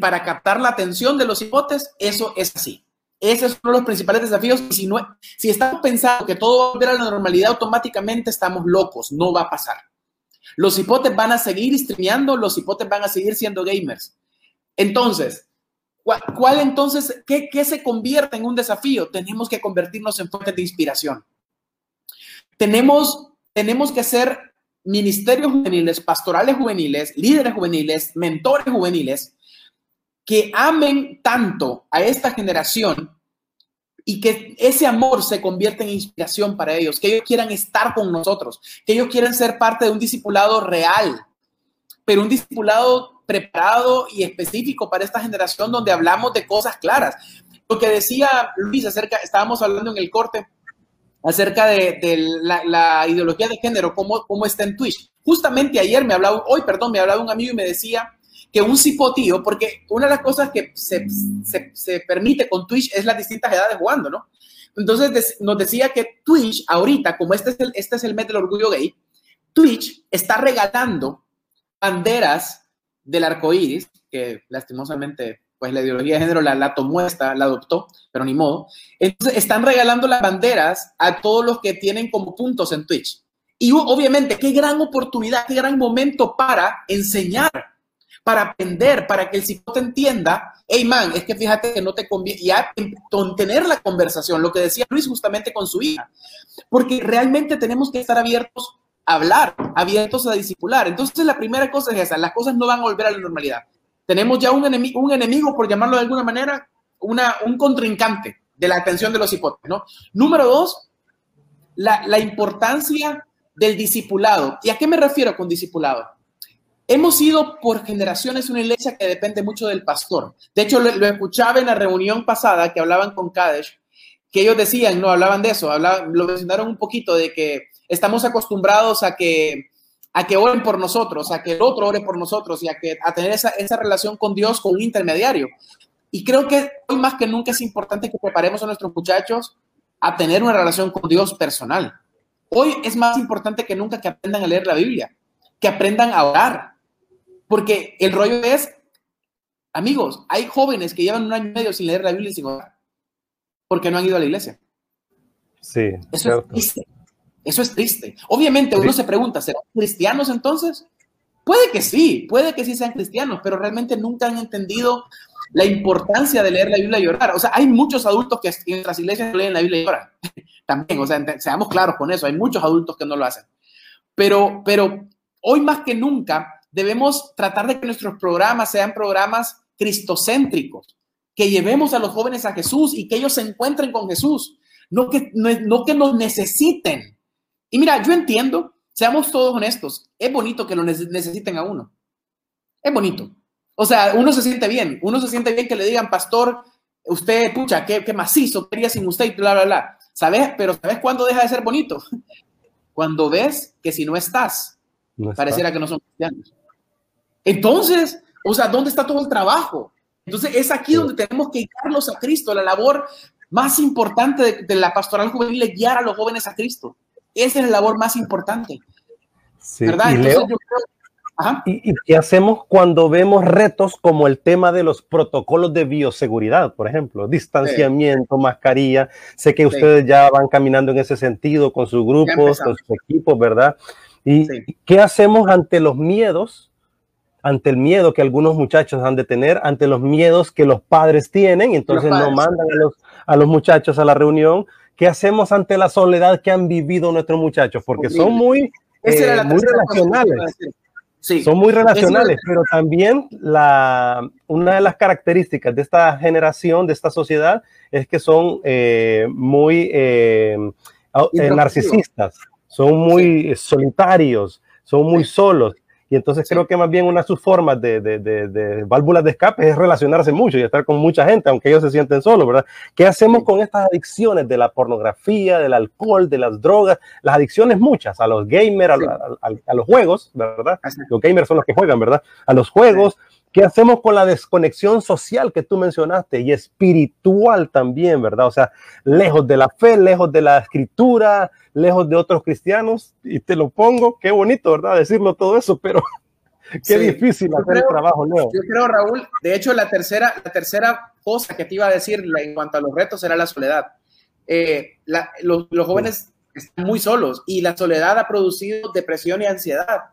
[SPEAKER 3] para captar la atención de los hipotes, eso es así. Ese es uno de los principales desafíos. Si, no, estamos pensando que todo va a volver a la normalidad, automáticamente estamos locos. No va a pasar. Los hipotes van a seguir streameando, los hipotes van a seguir siendo gamers. Entonces, ¿cuál, entonces, qué, qué se convierte en un desafío? Tenemos que convertirnos en fuentes de inspiración. Tenemos, tenemos que ser ministerios juveniles, pastorales juveniles, líderes juveniles, mentores juveniles, que amen tanto a esta generación y que ese amor se convierta en inspiración para ellos, que ellos quieran estar con nosotros, que ellos quieran ser parte de un discipulado real, pero un discipulado preparado y específico para esta generación donde hablamos de cosas claras. Lo que decía Luis acerca, estábamos hablando en el corte acerca de, la, ideología de género, cómo, cómo está en Twitch. Justamente ayer me hablaba, hoy, perdón, me hablaba un amigo y me decía, que un cipotío, porque una de las cosas que se, se, permite con Twitch es las distintas edades jugando, ¿no? Entonces nos decía que Twitch, ahorita, como este es, el, este es el mes del orgullo gay, Twitch está regalando banderas del arco iris, que lastimosamente, pues la ideología de género la, la tomó esta, la adoptó, pero ni modo. Entonces están regalando las banderas a todos los que tienen como puntos en Twitch. Y obviamente, qué gran oportunidad, qué gran momento para enseñar para aprender, para que el psicólogo entienda, hey man, es que fíjate que no te conviene, ya tener la conversación, lo que decía Luis justamente con su hija, porque realmente tenemos que estar abiertos a hablar, abiertos a discipular. Entonces la primera cosa es esa, las cosas no van a volver a la normalidad. Tenemos ya un enemigo, un enemigo por llamarlo de alguna manera, una, un contrincante de la atención de los hipótesis, ¿no? Número dos, la, la importancia del discipulado. ¿Y a qué me refiero con discipulado? Hemos sido por generaciones una iglesia que depende mucho del pastor. De hecho, lo, escuchaba en la reunión pasada que hablaban con Kadesh, que ellos decían, no hablaban de eso, hablaban, lo mencionaron un poquito de que estamos acostumbrados a que a que oren por nosotros, a que el otro ore por nosotros y a, que, a tener esa, esa relación con Dios, con un intermediario. Y creo que hoy más que nunca es importante que preparemos a nuestros muchachos a tener una relación con Dios personal. Hoy es más importante que nunca que aprendan a leer la Biblia, que aprendan a orar, porque el rollo es, amigos, hay jóvenes que llevan un año y medio sin leer la Biblia y sin orar, porque no han ido a la iglesia.
[SPEAKER 2] Sí.
[SPEAKER 3] Eso es triste. Eso es triste. Obviamente uno se pregunta, ¿serán cristianos entonces? Puede que sí, puede que sí sean cristianos, pero realmente nunca han entendido la importancia de leer la Biblia y orar. O sea, hay muchos adultos que en nuestras iglesias no leen la Biblia y oran. *laughs* También, o sea, seamos claros con eso, hay muchos adultos que no lo hacen. Pero, pero hoy más que nunca debemos tratar de que nuestros programas sean programas cristocéntricos, que llevemos a los jóvenes a Jesús y que ellos se encuentren con Jesús, no que, no, que nos necesiten. Y mira, yo entiendo, seamos todos honestos, es bonito que lo necesiten a uno. Es bonito. O sea, uno se siente bien, uno se siente bien que le digan, pastor, usted, pucha, qué, qué macizo, quería sin usted y bla, bla, bla. ¿Sabes? Pero ¿sabes cuándo deja de ser bonito? *laughs* Cuando ves que si no estás, pareciera que no son cristianos. Entonces, o sea, ¿dónde está todo el trabajo? Entonces, es aquí donde tenemos que guiarlos a Cristo. La labor más importante de, la pastoral juvenil es guiar a los jóvenes a Cristo. Esa es la labor más importante.
[SPEAKER 2] ¿Verdad? Y, qué hacemos cuando vemos retos como el tema de los protocolos de bioseguridad, por ejemplo? Distanciamiento, mascarilla. Sé que ustedes ya van caminando en ese sentido con sus grupos, con sus equipos, ¿verdad? ¿Y qué hacemos ante los miedos ante el miedo que algunos muchachos han de tener, ante los miedos que los padres tienen, y entonces no mandan a los, a los muchachos a la reunión. ¿Qué hacemos ante la soledad que han vivido nuestros muchachos? Porque son muy, eh, muy relacionales. Son muy relacionales, pero también la, una de las características de esta generación, de esta sociedad, es que son eh, muy eh, narcisistas, son muy solitarios, son muy solos Y entonces creo que más bien una de sus formas de, de, de, válvulas de escape es relacionarse mucho y estar con mucha gente, aunque ellos se sienten solos, ¿verdad? ¿Qué hacemos con estas adicciones de la pornografía, del alcohol, de las drogas? Las adicciones muchas, a los gamers, a, los juegos, ¿verdad? Los gamers son los que juegan, ¿verdad? A los juegos. ¿Qué hacemos con la desconexión social que tú mencionaste y espiritual también, verdad? O sea, lejos de la fe, lejos de la escritura, lejos de otros cristianos, y te lo pongo, qué bonito, ¿verdad? Decirlo todo eso, pero *laughs* qué difícil hacer el trabajo, Leo.
[SPEAKER 3] Yo creo, Raúl, de hecho, la tercera, la tercera cosa que te iba a decir en cuanto a los retos era la soledad. Eh, los, los jóvenes están muy solos y la soledad ha producido depresión y ansiedad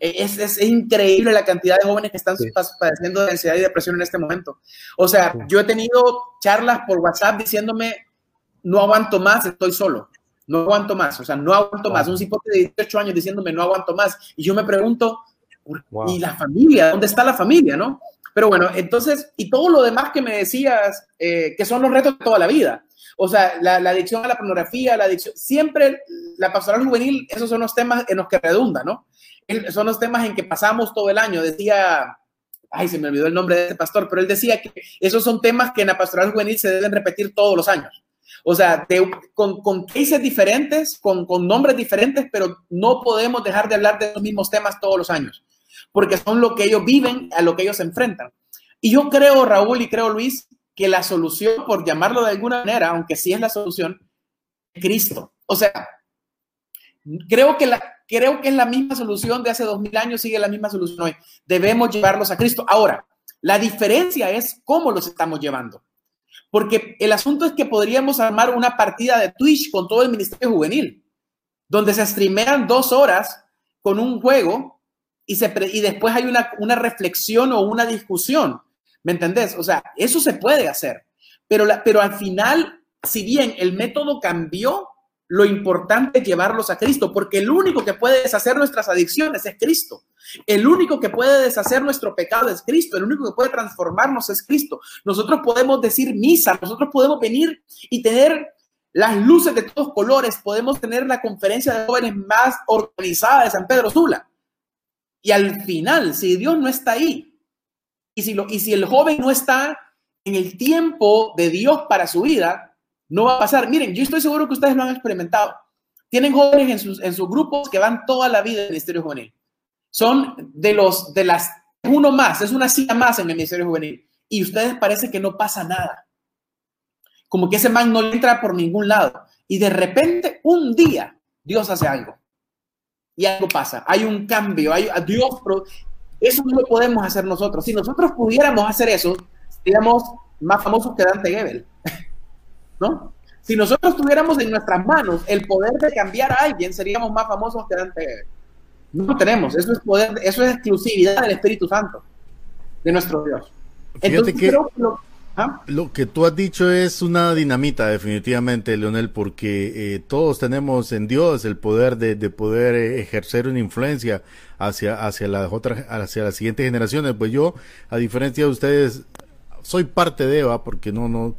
[SPEAKER 3] es, es, increíble la cantidad de jóvenes que están padeciendo de ansiedad y depresión en este momento. O sea, yo he tenido charlas por WhatsApp diciéndome, no aguanto más, estoy solo. No aguanto más, o sea, no aguanto más. Un cipote de 18 años diciéndome, no aguanto más. Y yo me pregunto, ¿y la familia? ¿Dónde está la familia, no? Pero bueno, entonces, y todo lo demás que me decías, eh, que son los retos de toda la vida. O sea, la, la, adicción a la pornografía, la adicción, siempre la pastoral juvenil, esos son los temas en los que redunda, ¿no? son los temas en que pasamos todo el año. Decía, ay, se me olvidó el nombre de este pastor, pero él decía que esos son temas que en la pastoral juvenil se deben repetir todos los años. O sea, con, con diferentes, con, con nombres diferentes, pero no podemos dejar de hablar de los mismos temas todos los años, porque son lo que ellos viven, a lo que ellos se enfrentan. Y yo creo, Raúl, y creo, Luis, que la solución, por llamarlo de alguna manera, aunque sí es la solución, es Cristo. O sea, creo que la, creo que es la misma solución de hace dos mil años, sigue la misma solución hoy. Debemos llevarlos a Cristo. Ahora, la diferencia es cómo los estamos llevando. Porque el asunto es que podríamos armar una partida de Twitch con todo el Ministerio Juvenil, donde se streamean dos horas con un juego y, se y después hay una, reflexión o una discusión. ¿Me entendés? O sea, eso se puede hacer. Pero, pero al final, si bien el método cambió, lo importante es llevarlos a Cristo, porque el único que puede deshacer nuestras adicciones es Cristo. El único que puede deshacer nuestro pecado es Cristo. El único que puede transformarnos es Cristo. Nosotros podemos decir misa, nosotros podemos venir y tener las luces de todos colores, podemos tener la conferencia de jóvenes más organizada de San Pedro Sula. Y al final, si Dios no está ahí, y si, y si el joven no está en el tiempo de Dios para su vida, no va a pasar. Miren, yo estoy seguro que ustedes lo han experimentado. Tienen jóvenes en sus, en sus grupos que van toda la vida en el Ministerio Juvenil. Son de los, de las, uno más, es una silla más en el Ministerio Juvenil. Y ustedes parece que no pasa nada. Como que ese man no entra por ningún lado. Y de repente, un día, Dios hace algo. Y algo pasa. Hay un cambio. Hay, Dios, eso no lo podemos hacer nosotros. Si nosotros pudiéramos hacer eso, seríamos más famosos que Dante Gebel. *laughs* ¿no? Si nosotros tuviéramos en nuestras manos el poder de cambiar a alguien, seríamos más famosos que antes. No lo tenemos, eso es poder, eso es exclusividad del Espíritu Santo, de nuestro Dios.
[SPEAKER 4] Entonces, que ¿ah? lo, que tú has dicho es una dinamita, definitivamente, Leonel, porque eh, todos tenemos en Dios el poder de, poder eh, ejercer una influencia hacia, hacia las otras, hacia las siguientes generaciones. Pues yo, a diferencia de ustedes, soy parte de Eva, porque no, no,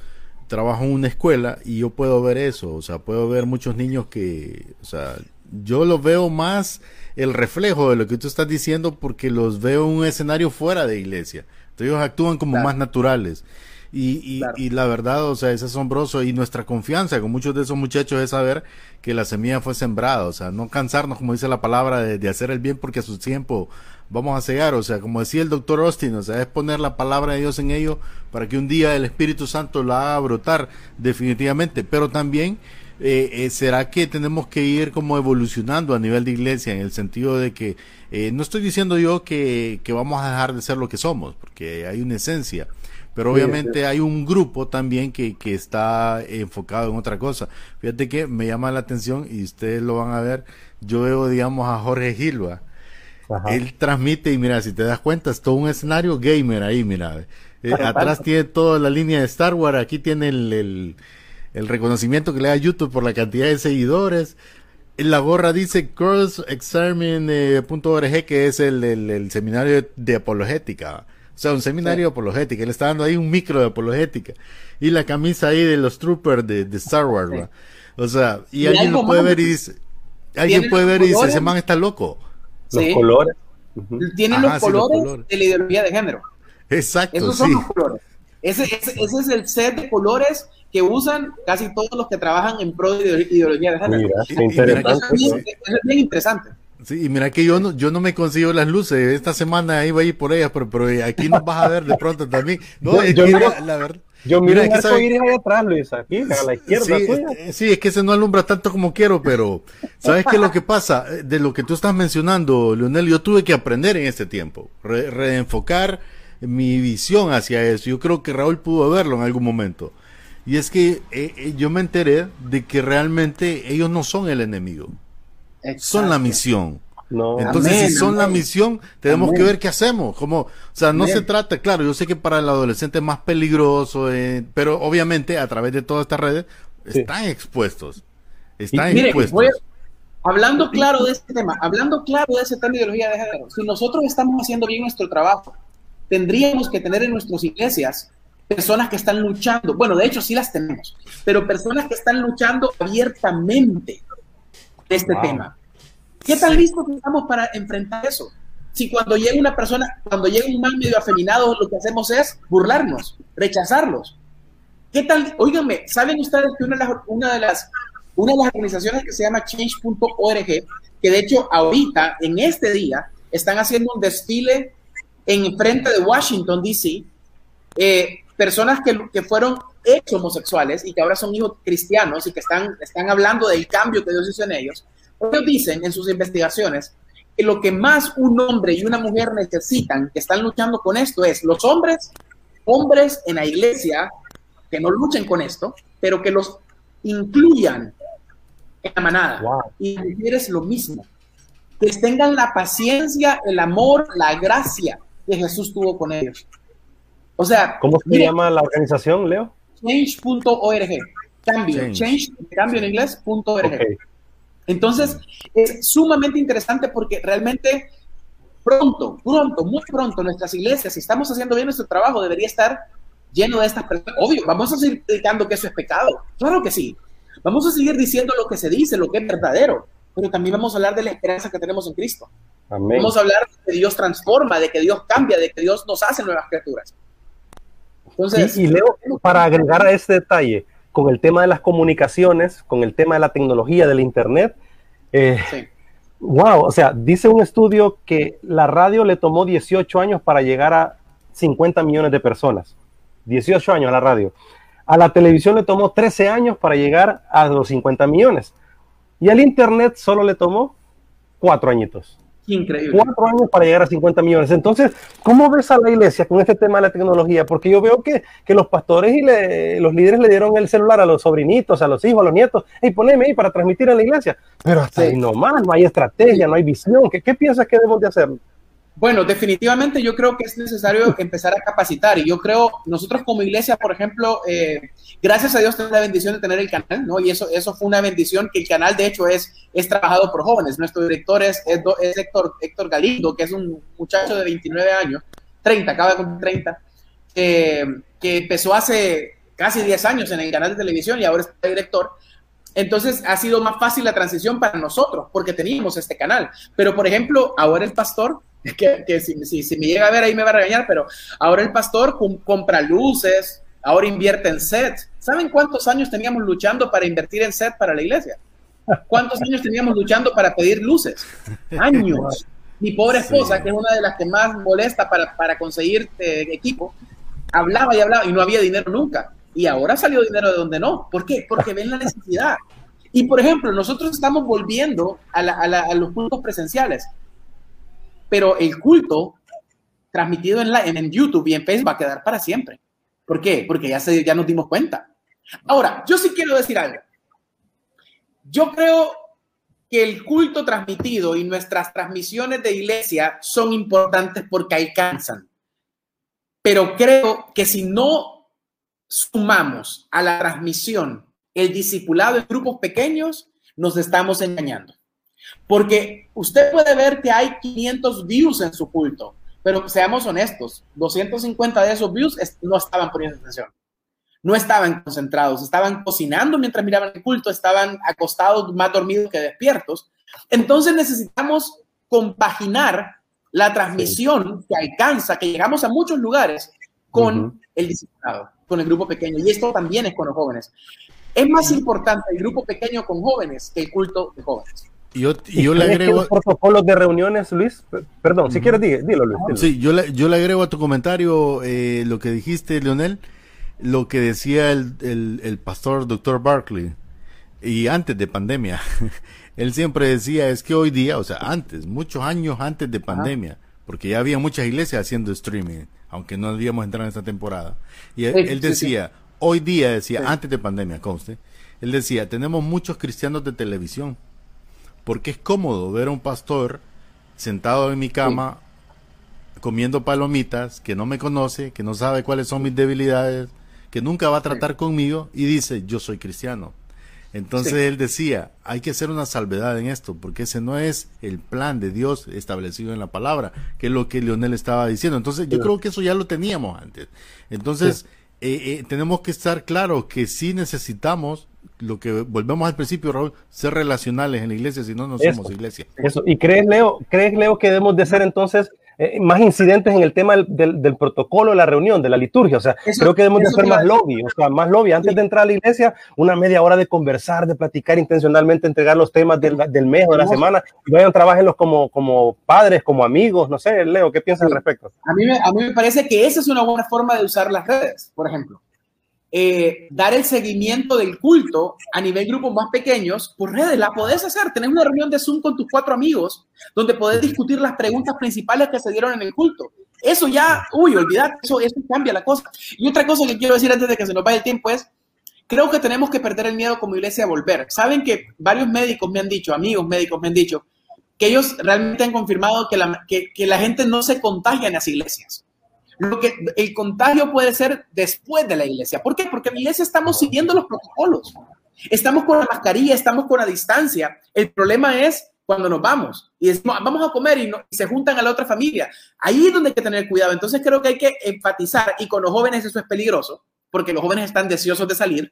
[SPEAKER 4] trabajo en una escuela y yo puedo ver eso, o sea, puedo ver muchos niños que, o sea, yo los veo más el reflejo de lo que tú estás diciendo porque los veo en un escenario fuera de iglesia. Entonces ellos actúan como más naturales. Y, y, la verdad, o sea, es asombroso y nuestra confianza con muchos de esos muchachos es saber que la semilla fue sembrada, o sea, no cansarnos, como dice la palabra, de, de hacer el bien porque a su tiempo vamos a cegar, o sea, como decía el doctor Austin, o sea, es poner la palabra de Dios en ello para que un día el Espíritu Santo la haga brotar definitivamente, pero también eh, eh, será que tenemos que ir como evolucionando a nivel de iglesia en el sentido de que eh, no estoy diciendo yo que, que, vamos a dejar de ser lo que somos, porque hay una esencia, pero obviamente hay un grupo también que, que está enfocado en otra cosa. Fíjate que me llama la atención y ustedes lo van a ver, yo veo digamos a Jorge Gilba, él transmite y mira, si te das cuenta, es todo un escenario gamer ahí, mira. Eh, atrás tiene toda la línea de Star Wars, aquí tiene el, el, reconocimiento que le da YouTube por la cantidad de seguidores. En la gorra dice girlsexamine.org, que es el, el, seminario de, apologética. O sea, un seminario de apologética. Él está dando ahí un micro de apologética. Y la camisa ahí de los troopers de, Star Wars. O sea, y, alguien lo puede ver y dice, alguien puede ver y dice, ese man está loco
[SPEAKER 2] los colores.
[SPEAKER 3] tienen los, colores de la ideología de género.
[SPEAKER 4] Exacto.
[SPEAKER 3] Esos son los colores. Ese, ese, es el set de colores que usan casi todos los que trabajan en pro de ideología de género. Mira, es bien interesante.
[SPEAKER 4] Sí, y mira que yo no, yo no me consigo las luces. Esta semana iba a ir por ellas, pero, pero aquí nos vas a ver de pronto también. No,
[SPEAKER 2] yo, la, verdad. Yo miro el arco iris ahí atrás, Luis, aquí, a la izquierda.
[SPEAKER 4] Sí, eh, sí, es que ese no alumbra tanto como quiero, pero ¿sabes qué es lo que pasa? Eh, de lo que tú estás mencionando, Leonel, yo tuve que aprender en este tiempo, reenfocar mi visión hacia eso. Yo creo que Raúl pudo verlo en algún momento. Y es que eh, yo me enteré de que realmente ellos no son el enemigo son la misión. Entonces, si son la misión, tenemos que ver qué hacemos. Como, o sea, no se trata, claro, yo sé que para el adolescente es más peligroso, eh, pero obviamente a través de todas estas redes están expuestos. Están expuestos.
[SPEAKER 3] hablando claro de este tema, hablando claro de ese tema de ideología de género, si nosotros estamos haciendo bien nuestro trabajo, tendríamos que tener en nuestras iglesias personas que están luchando, bueno, de hecho sí las tenemos, pero personas que están luchando abiertamente este tema. ¿Qué tan listos estamos para enfrentar eso? Si cuando llega una persona, cuando llega un man medio afeminado, lo que hacemos es burlarnos, rechazarlos. ¿Qué tal? Óiganme, ¿saben ustedes que una de las, una de las, una de las organizaciones que se llama change.org, que de hecho ahorita, en este día, están haciendo un desfile en frente de Washington, D.C., eh, personas que, que fueron ex homosexuales y que ahora son hijos cristianos y que están, están hablando del cambio que Dios hizo en ellos, ellos dicen en sus investigaciones que lo que más un hombre y una mujer necesitan, que están luchando con esto, es los hombres, hombres en la iglesia, que no luchen con esto, pero que los incluyan en la manada. Y mujeres lo mismo. Que tengan la paciencia, el amor, la gracia que Jesús tuvo con ellos. O sea,
[SPEAKER 2] ¿cómo se llama la organización, Leo?
[SPEAKER 3] change.org. Cambio, change. cambio en inglés, Entonces, es sumamente interesante porque realmente pronto, pronto, muy pronto, nuestras iglesias, si estamos haciendo bien nuestro trabajo, debería estar lleno de estas personas. Obvio, vamos a seguir predicando que eso es pecado. Claro que sí. Vamos a seguir diciendo lo que se dice, lo que es verdadero, pero también vamos a hablar de la esperanza que tenemos en Cristo. Vamos a hablar de que Dios transforma, de que Dios cambia, de que Dios nos hace nuevas criaturas
[SPEAKER 2] y, Leo, para agregar a este detalle, con el tema de las comunicaciones, con el tema de la tecnología, del Internet, eh, wow, o sea, dice un estudio que la radio le tomó 18 años para llegar a 50 millones de personas. 18 años a la radio. A la televisión le tomó 13 años para llegar a los 50 millones. Y al Internet solo le tomó 4 añitos.
[SPEAKER 3] Increíble.
[SPEAKER 2] Cuatro años para llegar a 50 millones. Entonces, ¿cómo ves a la iglesia con este tema de la tecnología? Porque yo veo que, que los pastores y los líderes le dieron el celular a los sobrinitos, a los hijos, a los nietos. y poneme ahí para transmitir a la iglesia. Pero hasta ahí nomás, no hay estrategia, no hay visión. ¿Qué, qué piensas que debemos de hacer?
[SPEAKER 3] Bueno, definitivamente yo creo que es necesario *laughs* empezar a capacitar y yo creo, nosotros como iglesia, por ejemplo, eh, gracias a Dios tenemos la bendición de tener el canal, ¿no? Y eso, eso fue una bendición que el canal de hecho es, es trabajado por jóvenes. Nuestro director es, es, Héctor, Héctor Galindo, que es un muchacho de 29 años, 30, acaba de cumplir 30, que empezó hace casi 10 años en el canal de televisión y ahora es director. Entonces ha sido más fácil la transición para nosotros porque teníamos este canal. Pero, por ejemplo, ahora el pastor *laughs* que, si, si, me llega a ver ahí me va a regañar, pero ahora el pastor compra luces, ahora invierte en set. ¿Saben cuántos años teníamos luchando para invertir en set para la iglesia? ¿Cuántos años teníamos luchando para pedir luces? Años. Mi pobre esposa, que es una de las que más molesta para, para conseguir eh, equipo, hablaba y hablaba y no había dinero nunca. Y ahora salió dinero de donde no. ¿Por qué? Porque ven la necesidad. Y por ejemplo, nosotros estamos volviendo a, a los puntos presenciales pero el culto transmitido en, la, en, YouTube y en Facebook va a quedar para siempre. ¿Por qué? Porque ya, se, ya nos dimos cuenta. Ahora, yo sí quiero decir algo. Yo creo que el culto transmitido y nuestras transmisiones de iglesia son importantes porque alcanzan. Pero creo que si no sumamos a la transmisión el discipulado en grupos pequeños, nos estamos engañando. Porque usted puede ver que hay 500 views en su culto, pero seamos honestos, 250 de esos views no estaban poniendo atención. No estaban concentrados, estaban cocinando mientras miraban el culto, estaban acostados más dormidos que despiertos. Entonces necesitamos compaginar la transmisión que alcanza, que llegamos a muchos lugares con el discipulado, con el grupo pequeño. Y esto también es con los jóvenes. Es más importante el grupo pequeño con jóvenes que el culto de jóvenes.
[SPEAKER 2] Y yo, yo le agrego. Los protocolos de reuniones, Luis. Perdón, si quieres, dilo, Luis.
[SPEAKER 4] Sí, yo le, yo le agrego a tu comentario eh, lo que dijiste, Leonel, lo que decía el, el, el pastor doctor Barkley. Y antes de pandemia, *laughs* él siempre decía: es que hoy día, o sea, antes, muchos años antes de pandemia, porque ya había muchas iglesias haciendo streaming, aunque no debíamos entrar en esta temporada. Y él, decía: hoy día, decía, antes de pandemia, conste, él decía: tenemos muchos cristianos de televisión porque es cómodo ver a un pastor sentado en mi cama comiendo palomitas, que no me conoce, que no sabe cuáles son mis debilidades, que nunca va a tratar conmigo y dice, yo soy cristiano. Entonces él decía, hay que hacer una salvedad en esto, porque ese no es el plan de Dios establecido en la palabra, que es lo que Leonel estaba diciendo. Entonces yo creo que eso ya lo teníamos antes. Entonces eh, eh, tenemos que estar claros que sí necesitamos lo que volvemos al principio, Raúl, ser relacionales en la iglesia, si no, no somos iglesia.
[SPEAKER 2] Eso. ¿Y crees, Leo, crees, Leo, que debemos de ser entonces eh, más incidentes en el tema del, del, protocolo de la reunión, de la liturgia? O sea, creo que debemos de hacer más lobby, o sea, más lobby. Antes de entrar a la iglesia, una media hora de conversar, de platicar intencionalmente, entregar los temas del, del mes o de la semana, y vayan, trabajenlos como, como padres, como amigos, no sé, Leo, ¿qué piensas al respecto?
[SPEAKER 3] A mí, a mí me parece que esa es una buena forma de usar las redes, por ejemplo. Eh, dar el seguimiento del culto a nivel grupos más pequeños por redes. La podés hacer. Tenés una reunión de Zoom con tus cuatro amigos donde podés discutir las preguntas principales que se dieron en el culto. Eso ya, uy, olvidad, eso, eso cambia la cosa. Y otra cosa que quiero decir antes de que se nos vaya el tiempo es, creo que tenemos que perder el miedo como iglesia a volver. Saben que varios médicos me han dicho, amigos médicos me han dicho, que ellos realmente han confirmado que la, que, que la gente no se contagia en las iglesias. Lo que el contagio puede ser después de la iglesia. ¿Por qué? Porque en la iglesia estamos siguiendo los protocolos. Estamos con la mascarilla, estamos con la distancia. El problema es cuando nos vamos y decimos, vamos a comer y, se juntan a la otra familia. Ahí es donde hay que tener cuidado. Entonces creo que hay que enfatizar y con los jóvenes eso es peligroso porque los jóvenes están deseosos de salir.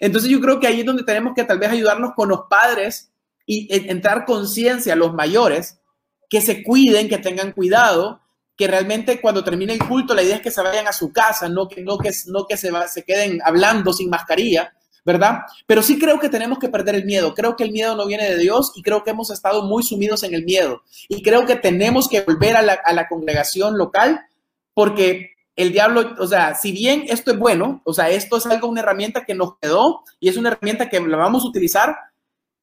[SPEAKER 3] Entonces yo creo que ahí es donde tenemos que tal vez ayudarnos con los padres y entrar conciencia a los mayores que se cuiden, que tengan cuidado que realmente cuando termine el culto la idea es que se vayan a su casa, no que, no que, no que se, se queden hablando sin mascarilla, ¿verdad? Pero sí creo que tenemos que perder el miedo. Creo que el miedo no viene de Dios y creo que hemos estado muy sumidos en el miedo. Y creo que tenemos que volver a la, a la congregación local porque el diablo, o sea, si bien esto es bueno, o sea, esto es algo, una herramienta que nos quedó y es una herramienta que la vamos a utilizar,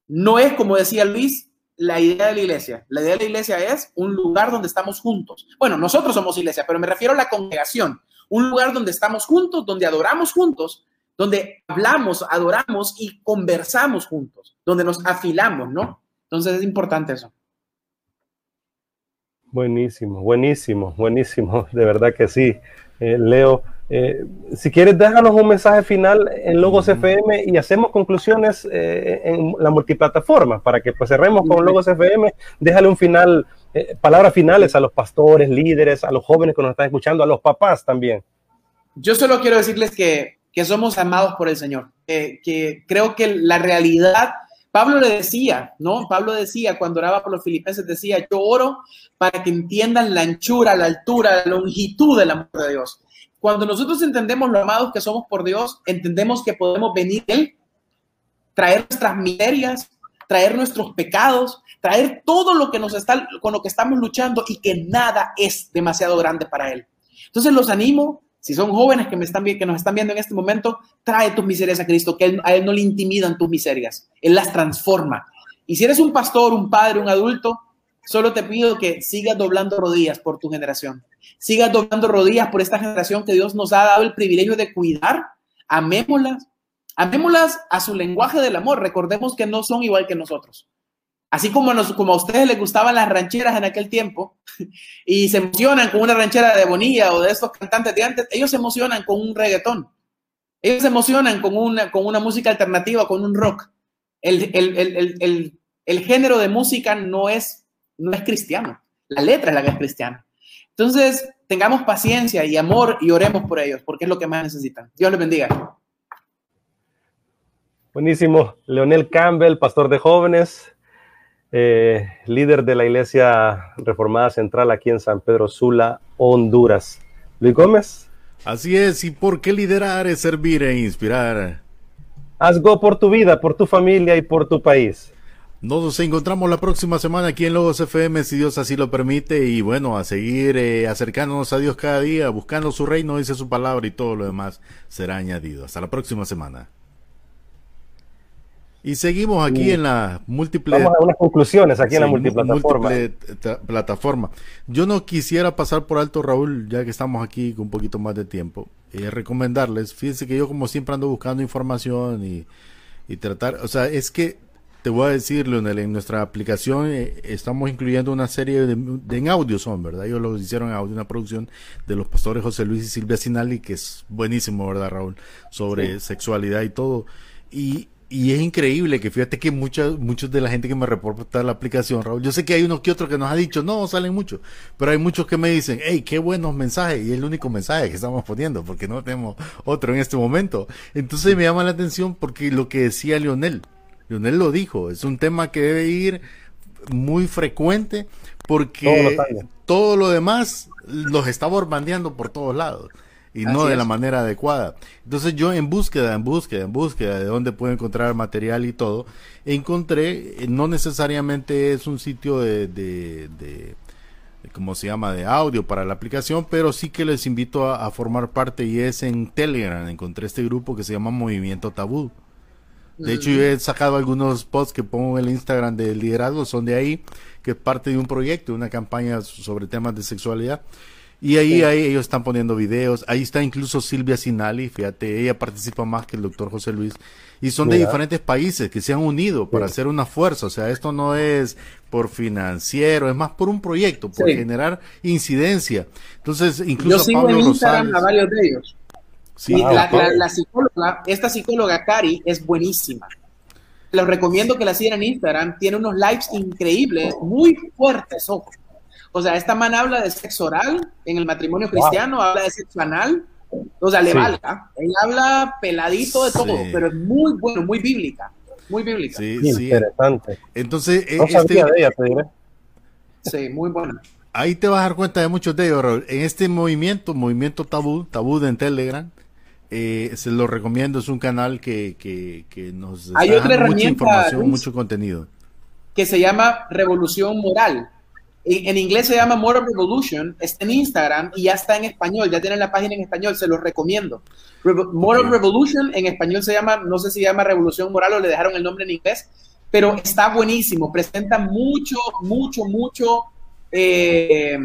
[SPEAKER 3] no es como decía Luis, la idea de la iglesia. La idea de la iglesia es un lugar donde estamos juntos. Bueno, nosotros somos iglesia, pero me refiero a la congregación. Un lugar donde estamos juntos, donde adoramos juntos, donde hablamos, adoramos y conversamos juntos, donde nos afilamos, ¿no? Entonces es importante eso.
[SPEAKER 2] Buenísimo, buenísimo, buenísimo, de verdad que sí. Eh, Leo, eh, si quieres, déjanos un mensaje final en Logos FM y hacemos conclusiones eh, en la multiplataforma para que pues cerremos con Logos FM. Déjale un final, eh, palabras finales a los pastores, líderes, a los jóvenes que nos están escuchando, a los papás también.
[SPEAKER 3] Yo solo quiero decirles que, que somos amados por el Señor, que creo que la realidad, Pablo le decía, ¿no? Pablo decía cuando oraba por los filipenses, decía, yo oro para que entiendan la anchura, la altura, la longitud del amor de Dios cuando nosotros entendemos lo amados que somos por Dios, entendemos que podemos venir Él, traer nuestras miserias, traer nuestros pecados, traer todo lo que nos está, con lo que estamos luchando y que nada es demasiado grande para Él. Entonces los animo, si son jóvenes que, me están, que nos están viendo en este momento, trae tus miserias a Cristo, que a Él no le intimidan tus miserias, Él las transforma. Y si eres un pastor, un padre, un adulto, Solo te pido que sigas doblando rodillas por tu generación. Sigas doblando rodillas por esta generación que Dios nos ha dado el privilegio de cuidar. Amémoslas. Amémoslas a su lenguaje del amor. Recordemos que no son igual que nosotros. Así como, nos, como a ustedes les gustaban las rancheras en aquel tiempo *laughs* y se emocionan con una ranchera de Bonilla o de estos cantantes de antes, ellos se emocionan con un reggaetón. Ellos se emocionan con una, con una música alternativa, con un rock. El, el, el género de música no es no es cristiano. La letra es la que es cristiana. Entonces, tengamos paciencia y amor y oremos por ellos, porque es lo que más necesitan. Dios les bendiga.
[SPEAKER 2] Buenísimo. Leonel Campbell, pastor de jóvenes. eh, líder de la Iglesia Reformada Central aquí en San Pedro Sula, Honduras. Luis Gómez.
[SPEAKER 4] Así es, ¿y por qué liderar es servir e inspirar?
[SPEAKER 2] Haz go por tu vida, por tu familia y por tu país.
[SPEAKER 4] Nos encontramos la próxima semana aquí en Logos FM, si Dios así lo permite, y bueno, a seguir eh, acercándonos a Dios cada día, buscando su reino, dice su palabra, y todo lo demás será añadido. Hasta la próxima semana. Y seguimos aquí en la múltiple.
[SPEAKER 2] Vamos a unas conclusiones aquí en la multiplataforma.
[SPEAKER 4] plataforma. Yo no quisiera pasar por alto, Raúl, ya que estamos aquí con un poquito más de tiempo, y eh, recomendarles. Fíjense que yo, como siempre, ando buscando información y, y tratar. O sea, es que te voy a decir, Leonel, en nuestra aplicación eh, estamos incluyendo una serie de, en audio son, ¿verdad? Ellos lo hicieron en audio, una producción de los pastores José Luis y Silvia Sinali, que es buenísimo, ¿verdad, Raúl? Sobre sexualidad y todo. Y, y es increíble que fíjate que muchos muchos de la gente que me reporta la aplicación, Raúl, yo sé que hay unos que otros que nos ha dicho, no, salen muchos, pero hay muchos que me dicen, hey, qué buenos mensajes, y es el único mensaje que estamos poniendo, porque no tenemos otro en este momento. Entonces me llama la atención porque lo que decía Lionel, Lionel lo dijo, es un tema que debe ir muy frecuente porque todo lo demás los está bombardeando por todos lados y no de la manera adecuada. Entonces yo en búsqueda, en búsqueda, en búsqueda de dónde puedo encontrar material y todo, encontré, eh, no necesariamente es un sitio de, de, de, ¿cómo se llama?, de audio para la aplicación, pero sí que les invito a, formar parte y es en Telegram, encontré este grupo que se llama Movimiento Tabú. De hecho, yo he sacado algunos posts que pongo en el Instagram de liderazgo, son de ahí, que es parte de un proyecto, una campaña sobre temas de sexualidad. Y ahí, ahí ellos están poniendo videos. Ahí está incluso Silvia Sinali, fíjate, ella participa más que el doctor José Luis. Y son de diferentes países que se han unido para hacer una fuerza. O sea, esto no es por financiero, es más por un proyecto, por generar incidencia. Entonces, incluso
[SPEAKER 3] Yo sigo Pablo en Instagram a varios de ellos. Sí, la, la, psicóloga, esta psicóloga Cari es buenísima. Les recomiendo que la sigan en Instagram. Tiene unos lives increíbles, muy fuertes, ojo o sea, esta man habla de sexo oral en el matrimonio cristiano, habla de sexo anal, o sea, le valga. Ella habla peladito de todo, pero es muy bueno, muy bíblica. Muy bíblica.
[SPEAKER 2] Sí, sí. Interesante.
[SPEAKER 4] Entonces,
[SPEAKER 2] no este... de ella, te diré.
[SPEAKER 3] Sí, muy buena.
[SPEAKER 4] Ahí te vas a dar cuenta de muchos de ellos, En este movimiento, movimiento tabú, tabú de en Telegram, eh, se lo recomiendo, es un canal que, que, que nos
[SPEAKER 3] Hay da mucha
[SPEAKER 4] información, mucho contenido.
[SPEAKER 3] Que se llama Revolución Moral en, inglés se llama Moral Revolution, está en Instagram y ya está en español, ya tienen la página en español, se los recomiendo. Moral Revolution en español se llama, no sé si se llama Revolución Moral o le dejaron el nombre en inglés, pero está buenísimo, presenta mucho, mucho, mucho eh,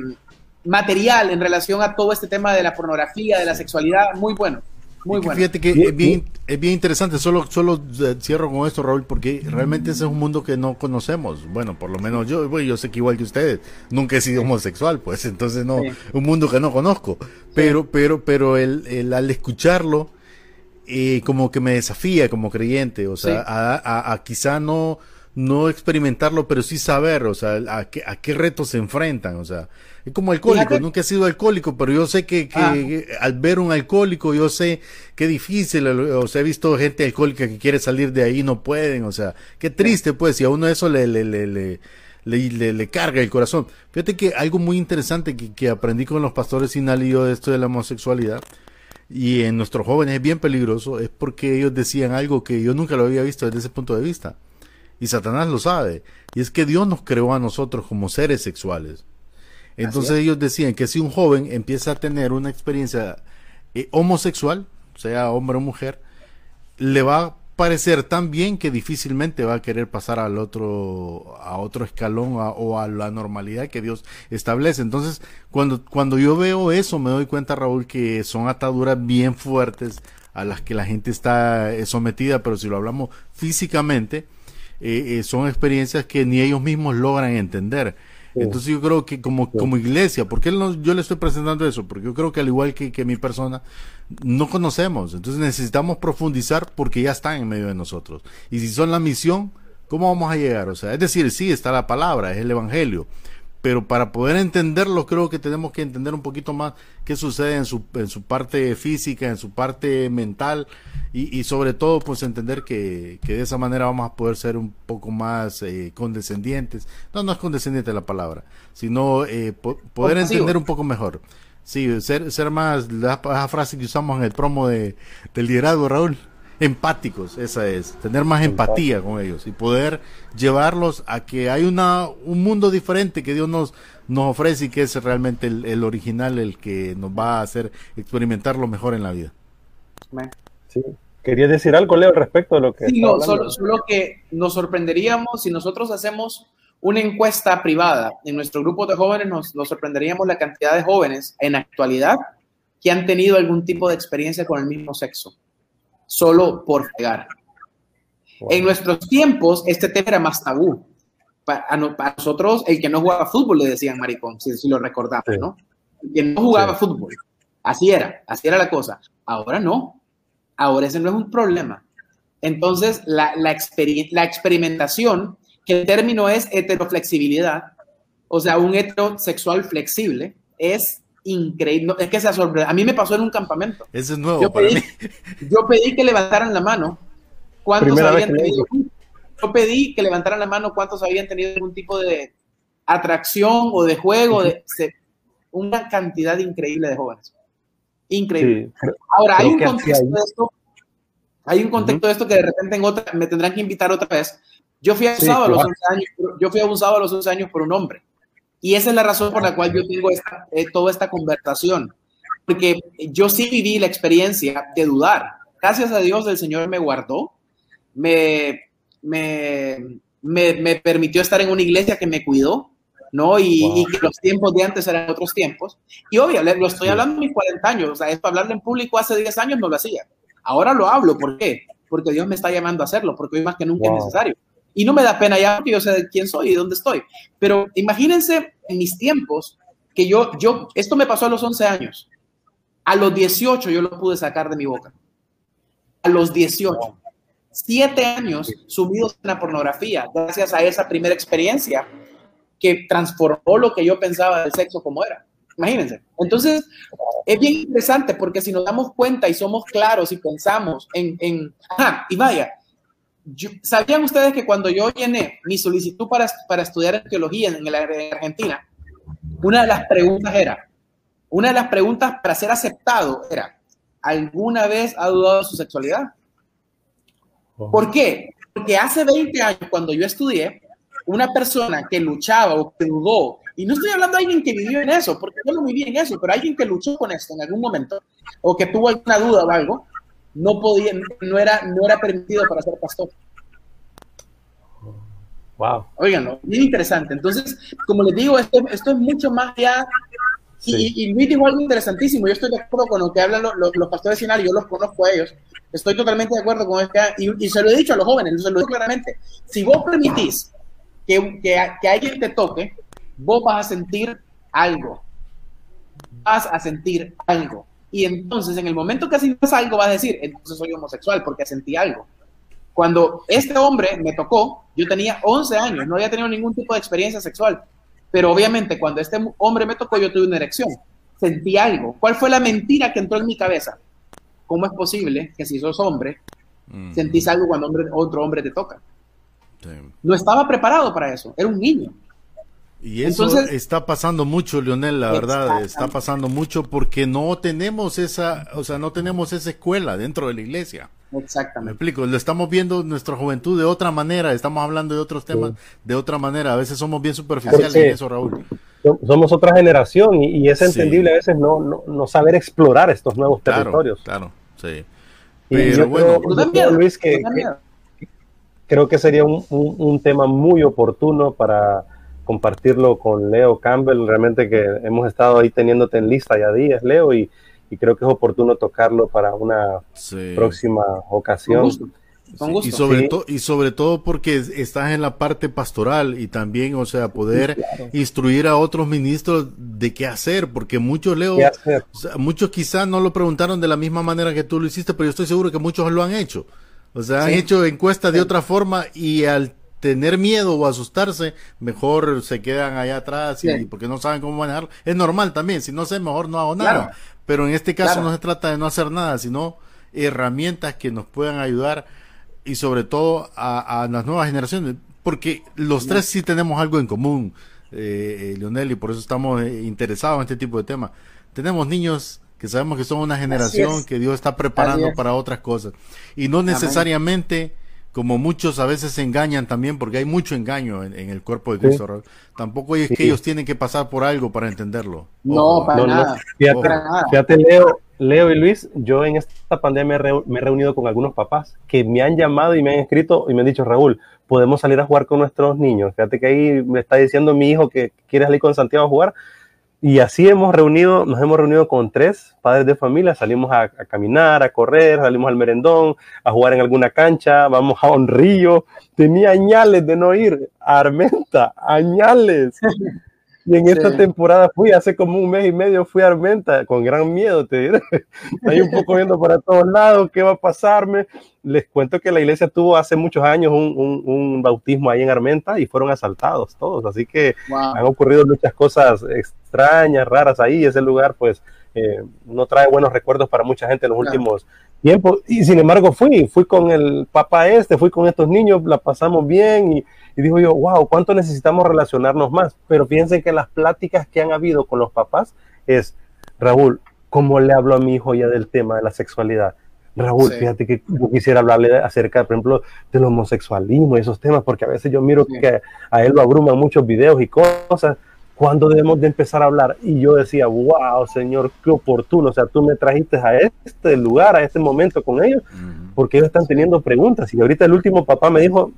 [SPEAKER 3] material en relación a todo este tema de la pornografía, de la sexualidad, muy bueno. Muy bueno.
[SPEAKER 4] Fíjate que es bien, es bien interesante, solo, solo eh, cierro con esto, Raúl, porque realmente ese es un mundo que no conocemos. Bueno, por lo menos yo, yo sé que igual que ustedes, nunca he sido homosexual, pues *laughs* entonces no, un mundo que no conozco. Pero, pero, pero el, el, al escucharlo, eh, como que me desafía como creyente, o sea, a, a, quizá no, no experimentarlo, pero sí saber, o sea, a qué, a qué retos se enfrentan, o sea, es como alcohólico, nunca he sido alcohólico, pero yo sé que, ah. al ver un alcohólico, yo sé qué difícil, o sea, he visto gente alcohólica que quiere salir de ahí y no pueden, o sea, qué triste, pues, y a uno eso le, le, le, le le, le, carga el corazón. Fíjate que algo muy interesante que, que aprendí con los pastores Sinal y yo de esto de la homosexualidad, y en nuestros jóvenes es bien peligroso, es porque ellos decían algo que yo nunca lo había visto desde ese punto de vista. Y Satanás lo sabe. Y es que Dios nos creó a nosotros como seres sexuales. Entonces ellos decían que si un joven empieza a tener una experiencia eh, homosexual, sea hombre o mujer, le va a parecer tan bien que difícilmente va a querer pasar al otro a otro escalón o a la normalidad que Dios establece. Entonces, cuando cuando yo veo eso me doy cuenta Raúl que son ataduras bien fuertes a las que la gente está eh, sometida, pero si lo hablamos físicamente, eh, son experiencias que ni ellos mismos logran entender. Entonces yo creo que como, como iglesia, ¿por qué yo le estoy presentando eso? Porque yo creo que al igual que, que mi persona, no conocemos. Entonces necesitamos profundizar porque ya están en medio de nosotros. Y si son la misión, ¿cómo vamos a llegar? O sea, es decir, sí, está la palabra, es el Evangelio. Pero para poder entenderlo creo que tenemos que entender un poquito más qué sucede en su, en su parte física, en su parte mental y, y sobre todo pues entender que, que, de esa manera vamos a poder ser un poco más eh, condescendientes. No, no es condescendiente la palabra, sino eh, po poder entender un poco mejor. Sí, ser, ser más, la, la, frase que usamos en el promo de, del liderazgo, Raúl empáticos, esa es, tener más empatía con ellos y poder llevarlos a que hay una, un mundo diferente que Dios nos, nos ofrece y que es realmente el, el original el que nos va a hacer experimentar lo mejor en la vida.
[SPEAKER 2] Sí. ¿Quería decir algo, Leo, respecto a lo que...
[SPEAKER 3] Sí, no, solo, solo que nos sorprenderíamos si nosotros hacemos una encuesta privada en nuestro grupo de jóvenes, nos, nos sorprenderíamos la cantidad de jóvenes en actualidad que han tenido algún tipo de experiencia con el mismo sexo solo por pegar. Wow. En nuestros tiempos, este tema era más tabú. Para, para, nosotros, el que no jugaba fútbol le decían maricón, si, si lo recordamos, sí. ¿no? El que no jugaba sí. fútbol. Así era, así era la cosa. Ahora no. Ahora ese no es un problema. Entonces, la, la, exper la experimentación, que el término es heteroflexibilidad, o sea, un heterosexual flexible, es increíble. Es que se sorprende. A mí me pasó en un campamento.
[SPEAKER 4] Eso es nuevo
[SPEAKER 3] yo
[SPEAKER 4] para
[SPEAKER 3] pedí,
[SPEAKER 4] mí. *laughs*
[SPEAKER 3] Yo pedí que levantaran la mano. ¿Cuántos Primera habían tenido? Yo pedí que levantaran la mano cuántos habían tenido algún tipo de atracción o de juego. De, se, una cantidad increíble de jóvenes. Increíble. Sí, Ahora, hay un contexto de esto. Hay un contexto uh -huh. de esto que de repente en otra, me tendrán que invitar otra vez. Yo fui abusado sí, a los 11 años, yo fui abusado a los 11 años por un hombre. Y esa es la razón por la cual yo tengo esta, eh, toda esta conversación. Porque yo sí viví la experiencia de dudar. Gracias a Dios el Señor me guardó, me, me, me, me permitió estar en una iglesia que me cuidó, ¿no? Y, wow. y, que los tiempos de antes eran otros tiempos. Y obvio, lo estoy hablando en mis 40 años, o sea, esto hablarlo en público hace 10 años no lo hacía. Ahora lo hablo, ¿por qué? Porque Dios me está llamando a hacerlo, porque hoy más que nunca wow. es necesario. Y no me da pena ya porque yo sé quién soy y dónde estoy. Pero imagínense en mis tiempos que yo, yo, esto me pasó a los 11 años. A los 18 yo lo pude sacar de mi boca. A los 18. Siete años sumidos en la pornografía, gracias a esa primera experiencia que transformó lo que yo pensaba del sexo como era. Imagínense. Entonces, es bien interesante porque si nos damos cuenta y somos claros y pensamos en, en ajá, y vaya, yo, ¿Sabían ustedes que cuando yo llené mi solicitud para, para estudiar teología en, la, en Argentina, una de las preguntas era, una de las preguntas para ser aceptado era, ¿alguna vez ha dudado de su sexualidad? ¿Por qué? Porque hace 20 años, cuando yo estudié, una persona que luchaba o que dudó, y no estoy hablando de alguien que vivió en eso, porque yo no viví en eso, pero alguien que luchó con esto en algún momento, o que tuvo alguna duda o algo, no podía, no era, no era permitido para ser pastor.
[SPEAKER 2] Wow.
[SPEAKER 3] Oigan, bien interesante. Entonces, como les digo, esto, esto es mucho más allá. Sí. Y, y, Luis dijo algo interesantísimo. Yo estoy de acuerdo con lo que hablan los, los, los pastores yo los conozco a ellos. Estoy totalmente de acuerdo con esto. Y, y, se lo he dicho a los jóvenes, se lo digo claramente. Si vos permitís que, que, que alguien te toque, vos vas a sentir algo. Vas a sentir algo. Y entonces, en el momento que sientas algo, vas a decir, entonces soy homosexual porque sentí algo. Cuando este hombre me tocó, yo tenía 11 años, no había tenido ningún tipo de experiencia sexual. Pero obviamente, cuando este hombre me tocó, yo tuve una erección. Sentí algo. ¿Cuál fue la mentira que entró en mi cabeza? ¿Cómo es posible que si sos hombre, mm. sentís algo cuando hombre, otro hombre te toca? Sí. No estaba preparado para eso. Era un niño.
[SPEAKER 4] Y eso Entonces, está pasando mucho, Leonel, la verdad, está pasando mucho porque no tenemos esa, o sea, no tenemos esa escuela dentro de la iglesia.
[SPEAKER 3] Exactamente.
[SPEAKER 4] Me explico, lo estamos viendo nuestra juventud de otra manera, estamos hablando de otros temas sí. de otra manera, a veces somos bien superficiales en eso, Raúl.
[SPEAKER 2] Somos otra generación y, y es entendible sí. a veces no, no, no, saber explorar estos nuevos
[SPEAKER 4] claro,
[SPEAKER 2] territorios.
[SPEAKER 4] Claro, sí.
[SPEAKER 2] Pero bueno, creo, creo, Luis, que, que, creo que sería un, un, un tema muy oportuno para compartirlo con Leo Campbell. Realmente que hemos estado ahí teniéndote en lista ya días, Leo, y, y creo que es oportuno tocarlo para una sí. próxima ocasión.
[SPEAKER 4] Con gusto. Sí, y sobre sí. todo y sobre todo porque estás en la parte pastoral y también o sea poder claro. instruir a otros ministros de qué hacer porque muchos leo o sea, muchos quizás no lo preguntaron de la misma manera que tú lo hiciste pero yo estoy seguro que muchos lo han hecho o sea han hecho encuestas de otra forma y al tener miedo o asustarse, mejor se quedan allá atrás y porque no saben cómo manejarlo. Es normal también, si no sé, mejor no hago nada. Pero en este caso no se trata de no hacer nada, sino herramientas que nos puedan ayudar y sobre todo a, las nuevas generaciones, porque los tres sí tenemos algo en común, eh, eh, Leonel, y por eso estamos eh, interesados en este tipo de temas. Tenemos niños que sabemos que son una generación que Dios está preparando para otras cosas. Y no necesariamente, como muchos a veces se engañan también, porque hay mucho engaño en, el cuerpo de Cristo. Tampoco es que ellos tienen que pasar por algo para entenderlo.
[SPEAKER 3] No, para, nada.
[SPEAKER 2] Fíjate, Leo, Leo y Luis, yo en esta pandemia me he reunido con algunos papás que me han llamado y me han escrito y me han dicho, Raúl, podemos salir a jugar con nuestros niños. Fíjate que ahí me está diciendo mi hijo que quiere salir con Santiago a jugar y así hemos reunido, nos hemos reunido con tres padres de familia, salimos a, caminar, a correr, salimos al merendón, a jugar en alguna cancha, vamos a un río. Tenía añales de no ir a Armenta, añales. Y en esta temporada fui, hace como un mes y medio fui a Armenta, con gran miedo, te diré. *laughs* Ahí un poco viendo para todos lados, qué va a pasarme. Les cuento que la iglesia tuvo hace muchos años un, un, bautismo ahí en Armenta y fueron asaltados todos. Así que han ocurrido muchas cosas extrañas, raras ahí. Ese lugar, pues, eh, no trae buenos recuerdos para mucha gente en los últimos tiempos. Y sin embargo, fui, fui con el papá este, fui con estos niños, la pasamos bien y y digo yo, wow, ¿cuánto necesitamos relacionarnos más? Pero piensen que las pláticas que han habido con los papás es, Raúl, ¿cómo le hablo a mi hijo ya del tema de la sexualidad? Raúl, fíjate que yo quisiera hablarle acerca, por ejemplo, del homosexualismo y esos temas, porque a veces yo miro que a él lo abruman muchos videos y cosas. ¿Cuándo debemos de empezar a hablar? Y yo decía, wow, Señor, qué oportuno. O sea, tú me trajiste a este lugar, a este momento con ellos, porque ellos están teniendo preguntas. Y ahorita el último papá me dijo,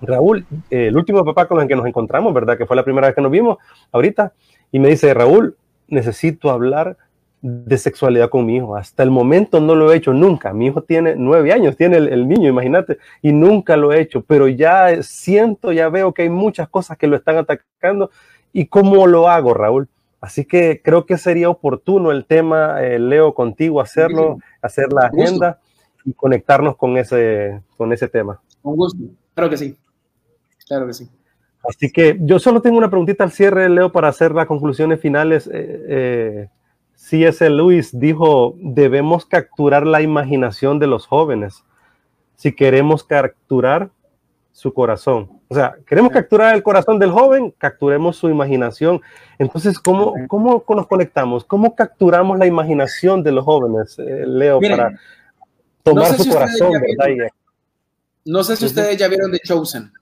[SPEAKER 2] Raúl, eh, el último papá con el que nos encontramos, ¿verdad? Que fue la primera vez que nos vimos ahorita, y me dice, Raúl, necesito hablar de sexualidad con mi hijo. Hasta el momento no lo he hecho nunca. Mi hijo tiene nueve años, tiene el, niño, imagínate, y nunca lo he hecho, pero ya siento, ya veo que hay muchas cosas que lo están atacando. ¿Y cómo lo hago, Raúl? Así que creo que sería oportuno el tema, eh, Leo, contigo, hacerlo, hacer la agenda y conectarnos con ese, con ese tema.
[SPEAKER 3] Un gusto, claro que sí. Claro que sí.
[SPEAKER 2] Así que yo solo tengo una preguntita al cierre, Leo, para hacer las conclusiones finales. Eh, eh, C.S. Lewis dijo, debemos capturar la imaginación de los jóvenes si queremos capturar su corazón. O sea, queremos capturar el corazón del joven, capturemos su imaginación. Entonces, ¿cómo, cómo nos conectamos? ¿Cómo capturamos la imaginación de los jóvenes, eh, Leo, para tomar su corazón?
[SPEAKER 3] no sé si ustedes ya vieron The Chosen.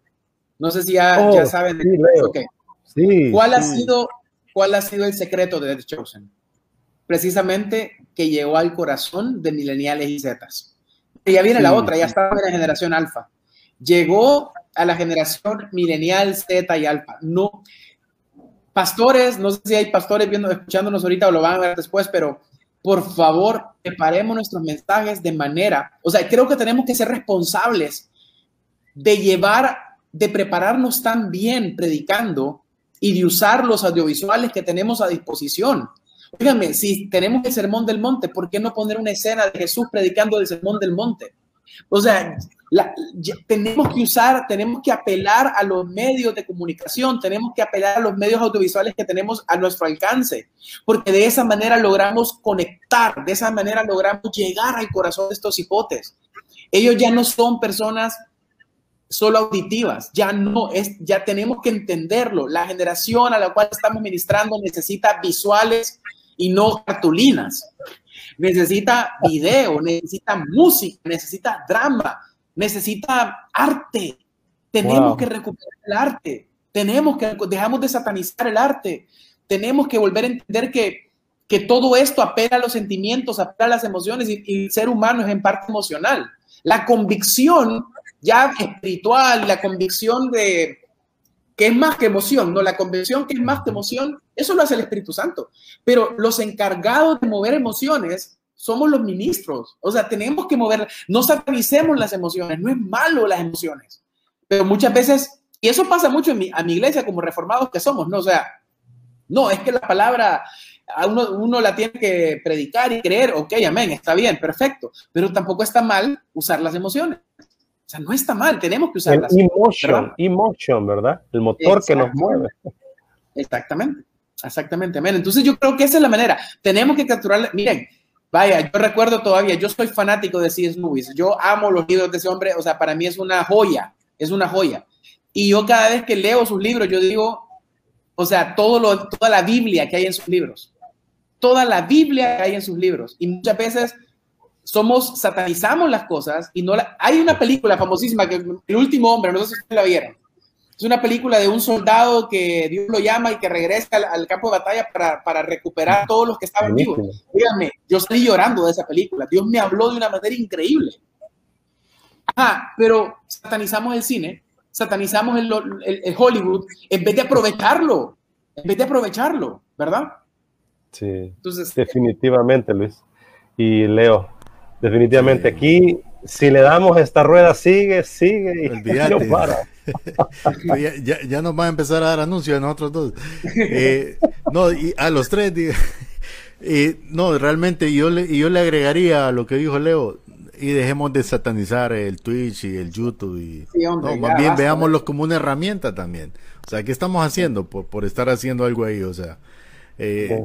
[SPEAKER 3] No sé si ya, oh, saben de ¿Cuál, Ha sido, ¿Cuál ha sido el secreto de The Chosen? Precisamente que llegó al corazón de mileniales y zetas. Y ya viene la otra, ya estaba en la generación alfa. Llegó a la generación milenial, Z y alfa. No, pastores, no sé si hay pastores viendo, escuchándonos ahorita o lo van a ver después, pero por favor, preparemos nuestros mensajes de manera, o sea, creo que tenemos que ser responsables de llevar de prepararnos tan bien predicando y de usar los audiovisuales que tenemos a disposición. Díganme, si tenemos el Sermón del Monte, ¿por qué no poner una escena de Jesús predicando el Sermón del Monte? O sea, tenemos que usar, tenemos que apelar a los medios de comunicación, tenemos que apelar a los medios audiovisuales que tenemos a nuestro alcance, porque de esa manera logramos conectar, de esa manera logramos llegar al corazón de estos hipotes. Ellos ya no son personas solo auditivas, ya no es, ya tenemos que entenderlo. La generación a la cual estamos ministrando necesita visuales y no cartulinas. Necesita video, necesita música, necesita drama, necesita arte. Tenemos que recuperar el arte. Tenemos que, dejamos de satanizar el arte. Tenemos que volver a entender que, que todo esto apela a los sentimientos, apela a las emociones y, y el ser humano es en parte emocional. La convicción ya espiritual, la convicción de que es más que emoción, no, la convicción que es más que emoción, eso lo hace el Espíritu Santo. Pero los encargados de mover emociones somos los ministros. O sea, tenemos que mover, no satanicemos las emociones, no es malo las emociones. Pero muchas veces, y eso pasa mucho en mi, a mi iglesia como reformados que somos, ¿no? O sea, no, es que la palabra a uno, uno la tiene que predicar y creer, ok, amén, está bien, perfecto, pero tampoco está mal usar las emociones. sea, no está mal, tenemos que usarlas.
[SPEAKER 2] El emotion, emotion, ¿verdad? El motor que nos mueve.
[SPEAKER 3] Exactamente, exactamente. Entonces yo creo que esa es la manera. Tenemos que capturar, miren, vaya, yo recuerdo todavía, yo soy fanático de C.S. Lewis, yo amo los libros de ese hombre, o sea, para mí es una joya, es una joya. Y yo cada vez que leo sus libros, yo digo, o sea, todo lo, toda la Biblia que hay en sus libros, toda la Biblia que hay en sus libros. Y muchas veces somos, satanizamos las cosas y no la, hay una película famosísima que El último hombre, no sé si la vieron. Es una película de un soldado que Dios lo llama y que regresa al, campo de batalla para, para, recuperar a todos los que estaban vivos. Díganme, yo salí llorando de esa película. Dios me habló de una manera increíble. Ajá, pero satanizamos el cine, satanizamos el, el, Hollywood en vez de aprovecharlo, en vez de aprovecharlo, ¿verdad?
[SPEAKER 2] Sí, Entonces, definitivamente, Luis. Y Leo, definitivamente aquí, si le damos esta rueda, sigue, sigue y *laughs* no para.
[SPEAKER 4] Ya, ya, nos va a empezar a dar anuncios a nosotros dos. Eh, no, y a los tres, *laughs* eh, no, realmente yo le, yo le agregaría a lo que dijo Leo, y dejemos de satanizar el Twitch y el YouTube y no, más bien veámoslo como una herramienta también. O sea, ¿qué estamos haciendo por, por estar haciendo algo ahí? O sea, eh,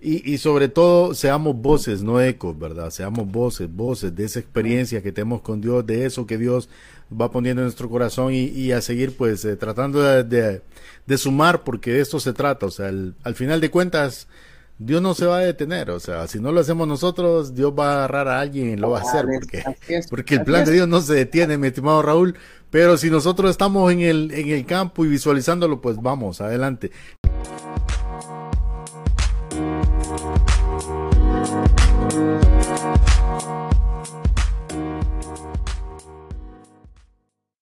[SPEAKER 4] y, y, sobre todo seamos voces, no ecos, ¿verdad? Seamos voces, voces de esa experiencia que tenemos con Dios, de eso que Dios va poniendo en nuestro corazón y, y a seguir pues eh, tratando de, de, sumar porque de esto se trata. O sea, al final de cuentas Dios no se va a detener, o sea, si no lo hacemos nosotros, Dios va a agarrar a alguien y lo va a hacer, porque, porque el plan de Dios no se detiene, mi estimado Raúl, pero si nosotros estamos en el, en el campo y visualizándolo, pues vamos, adelante.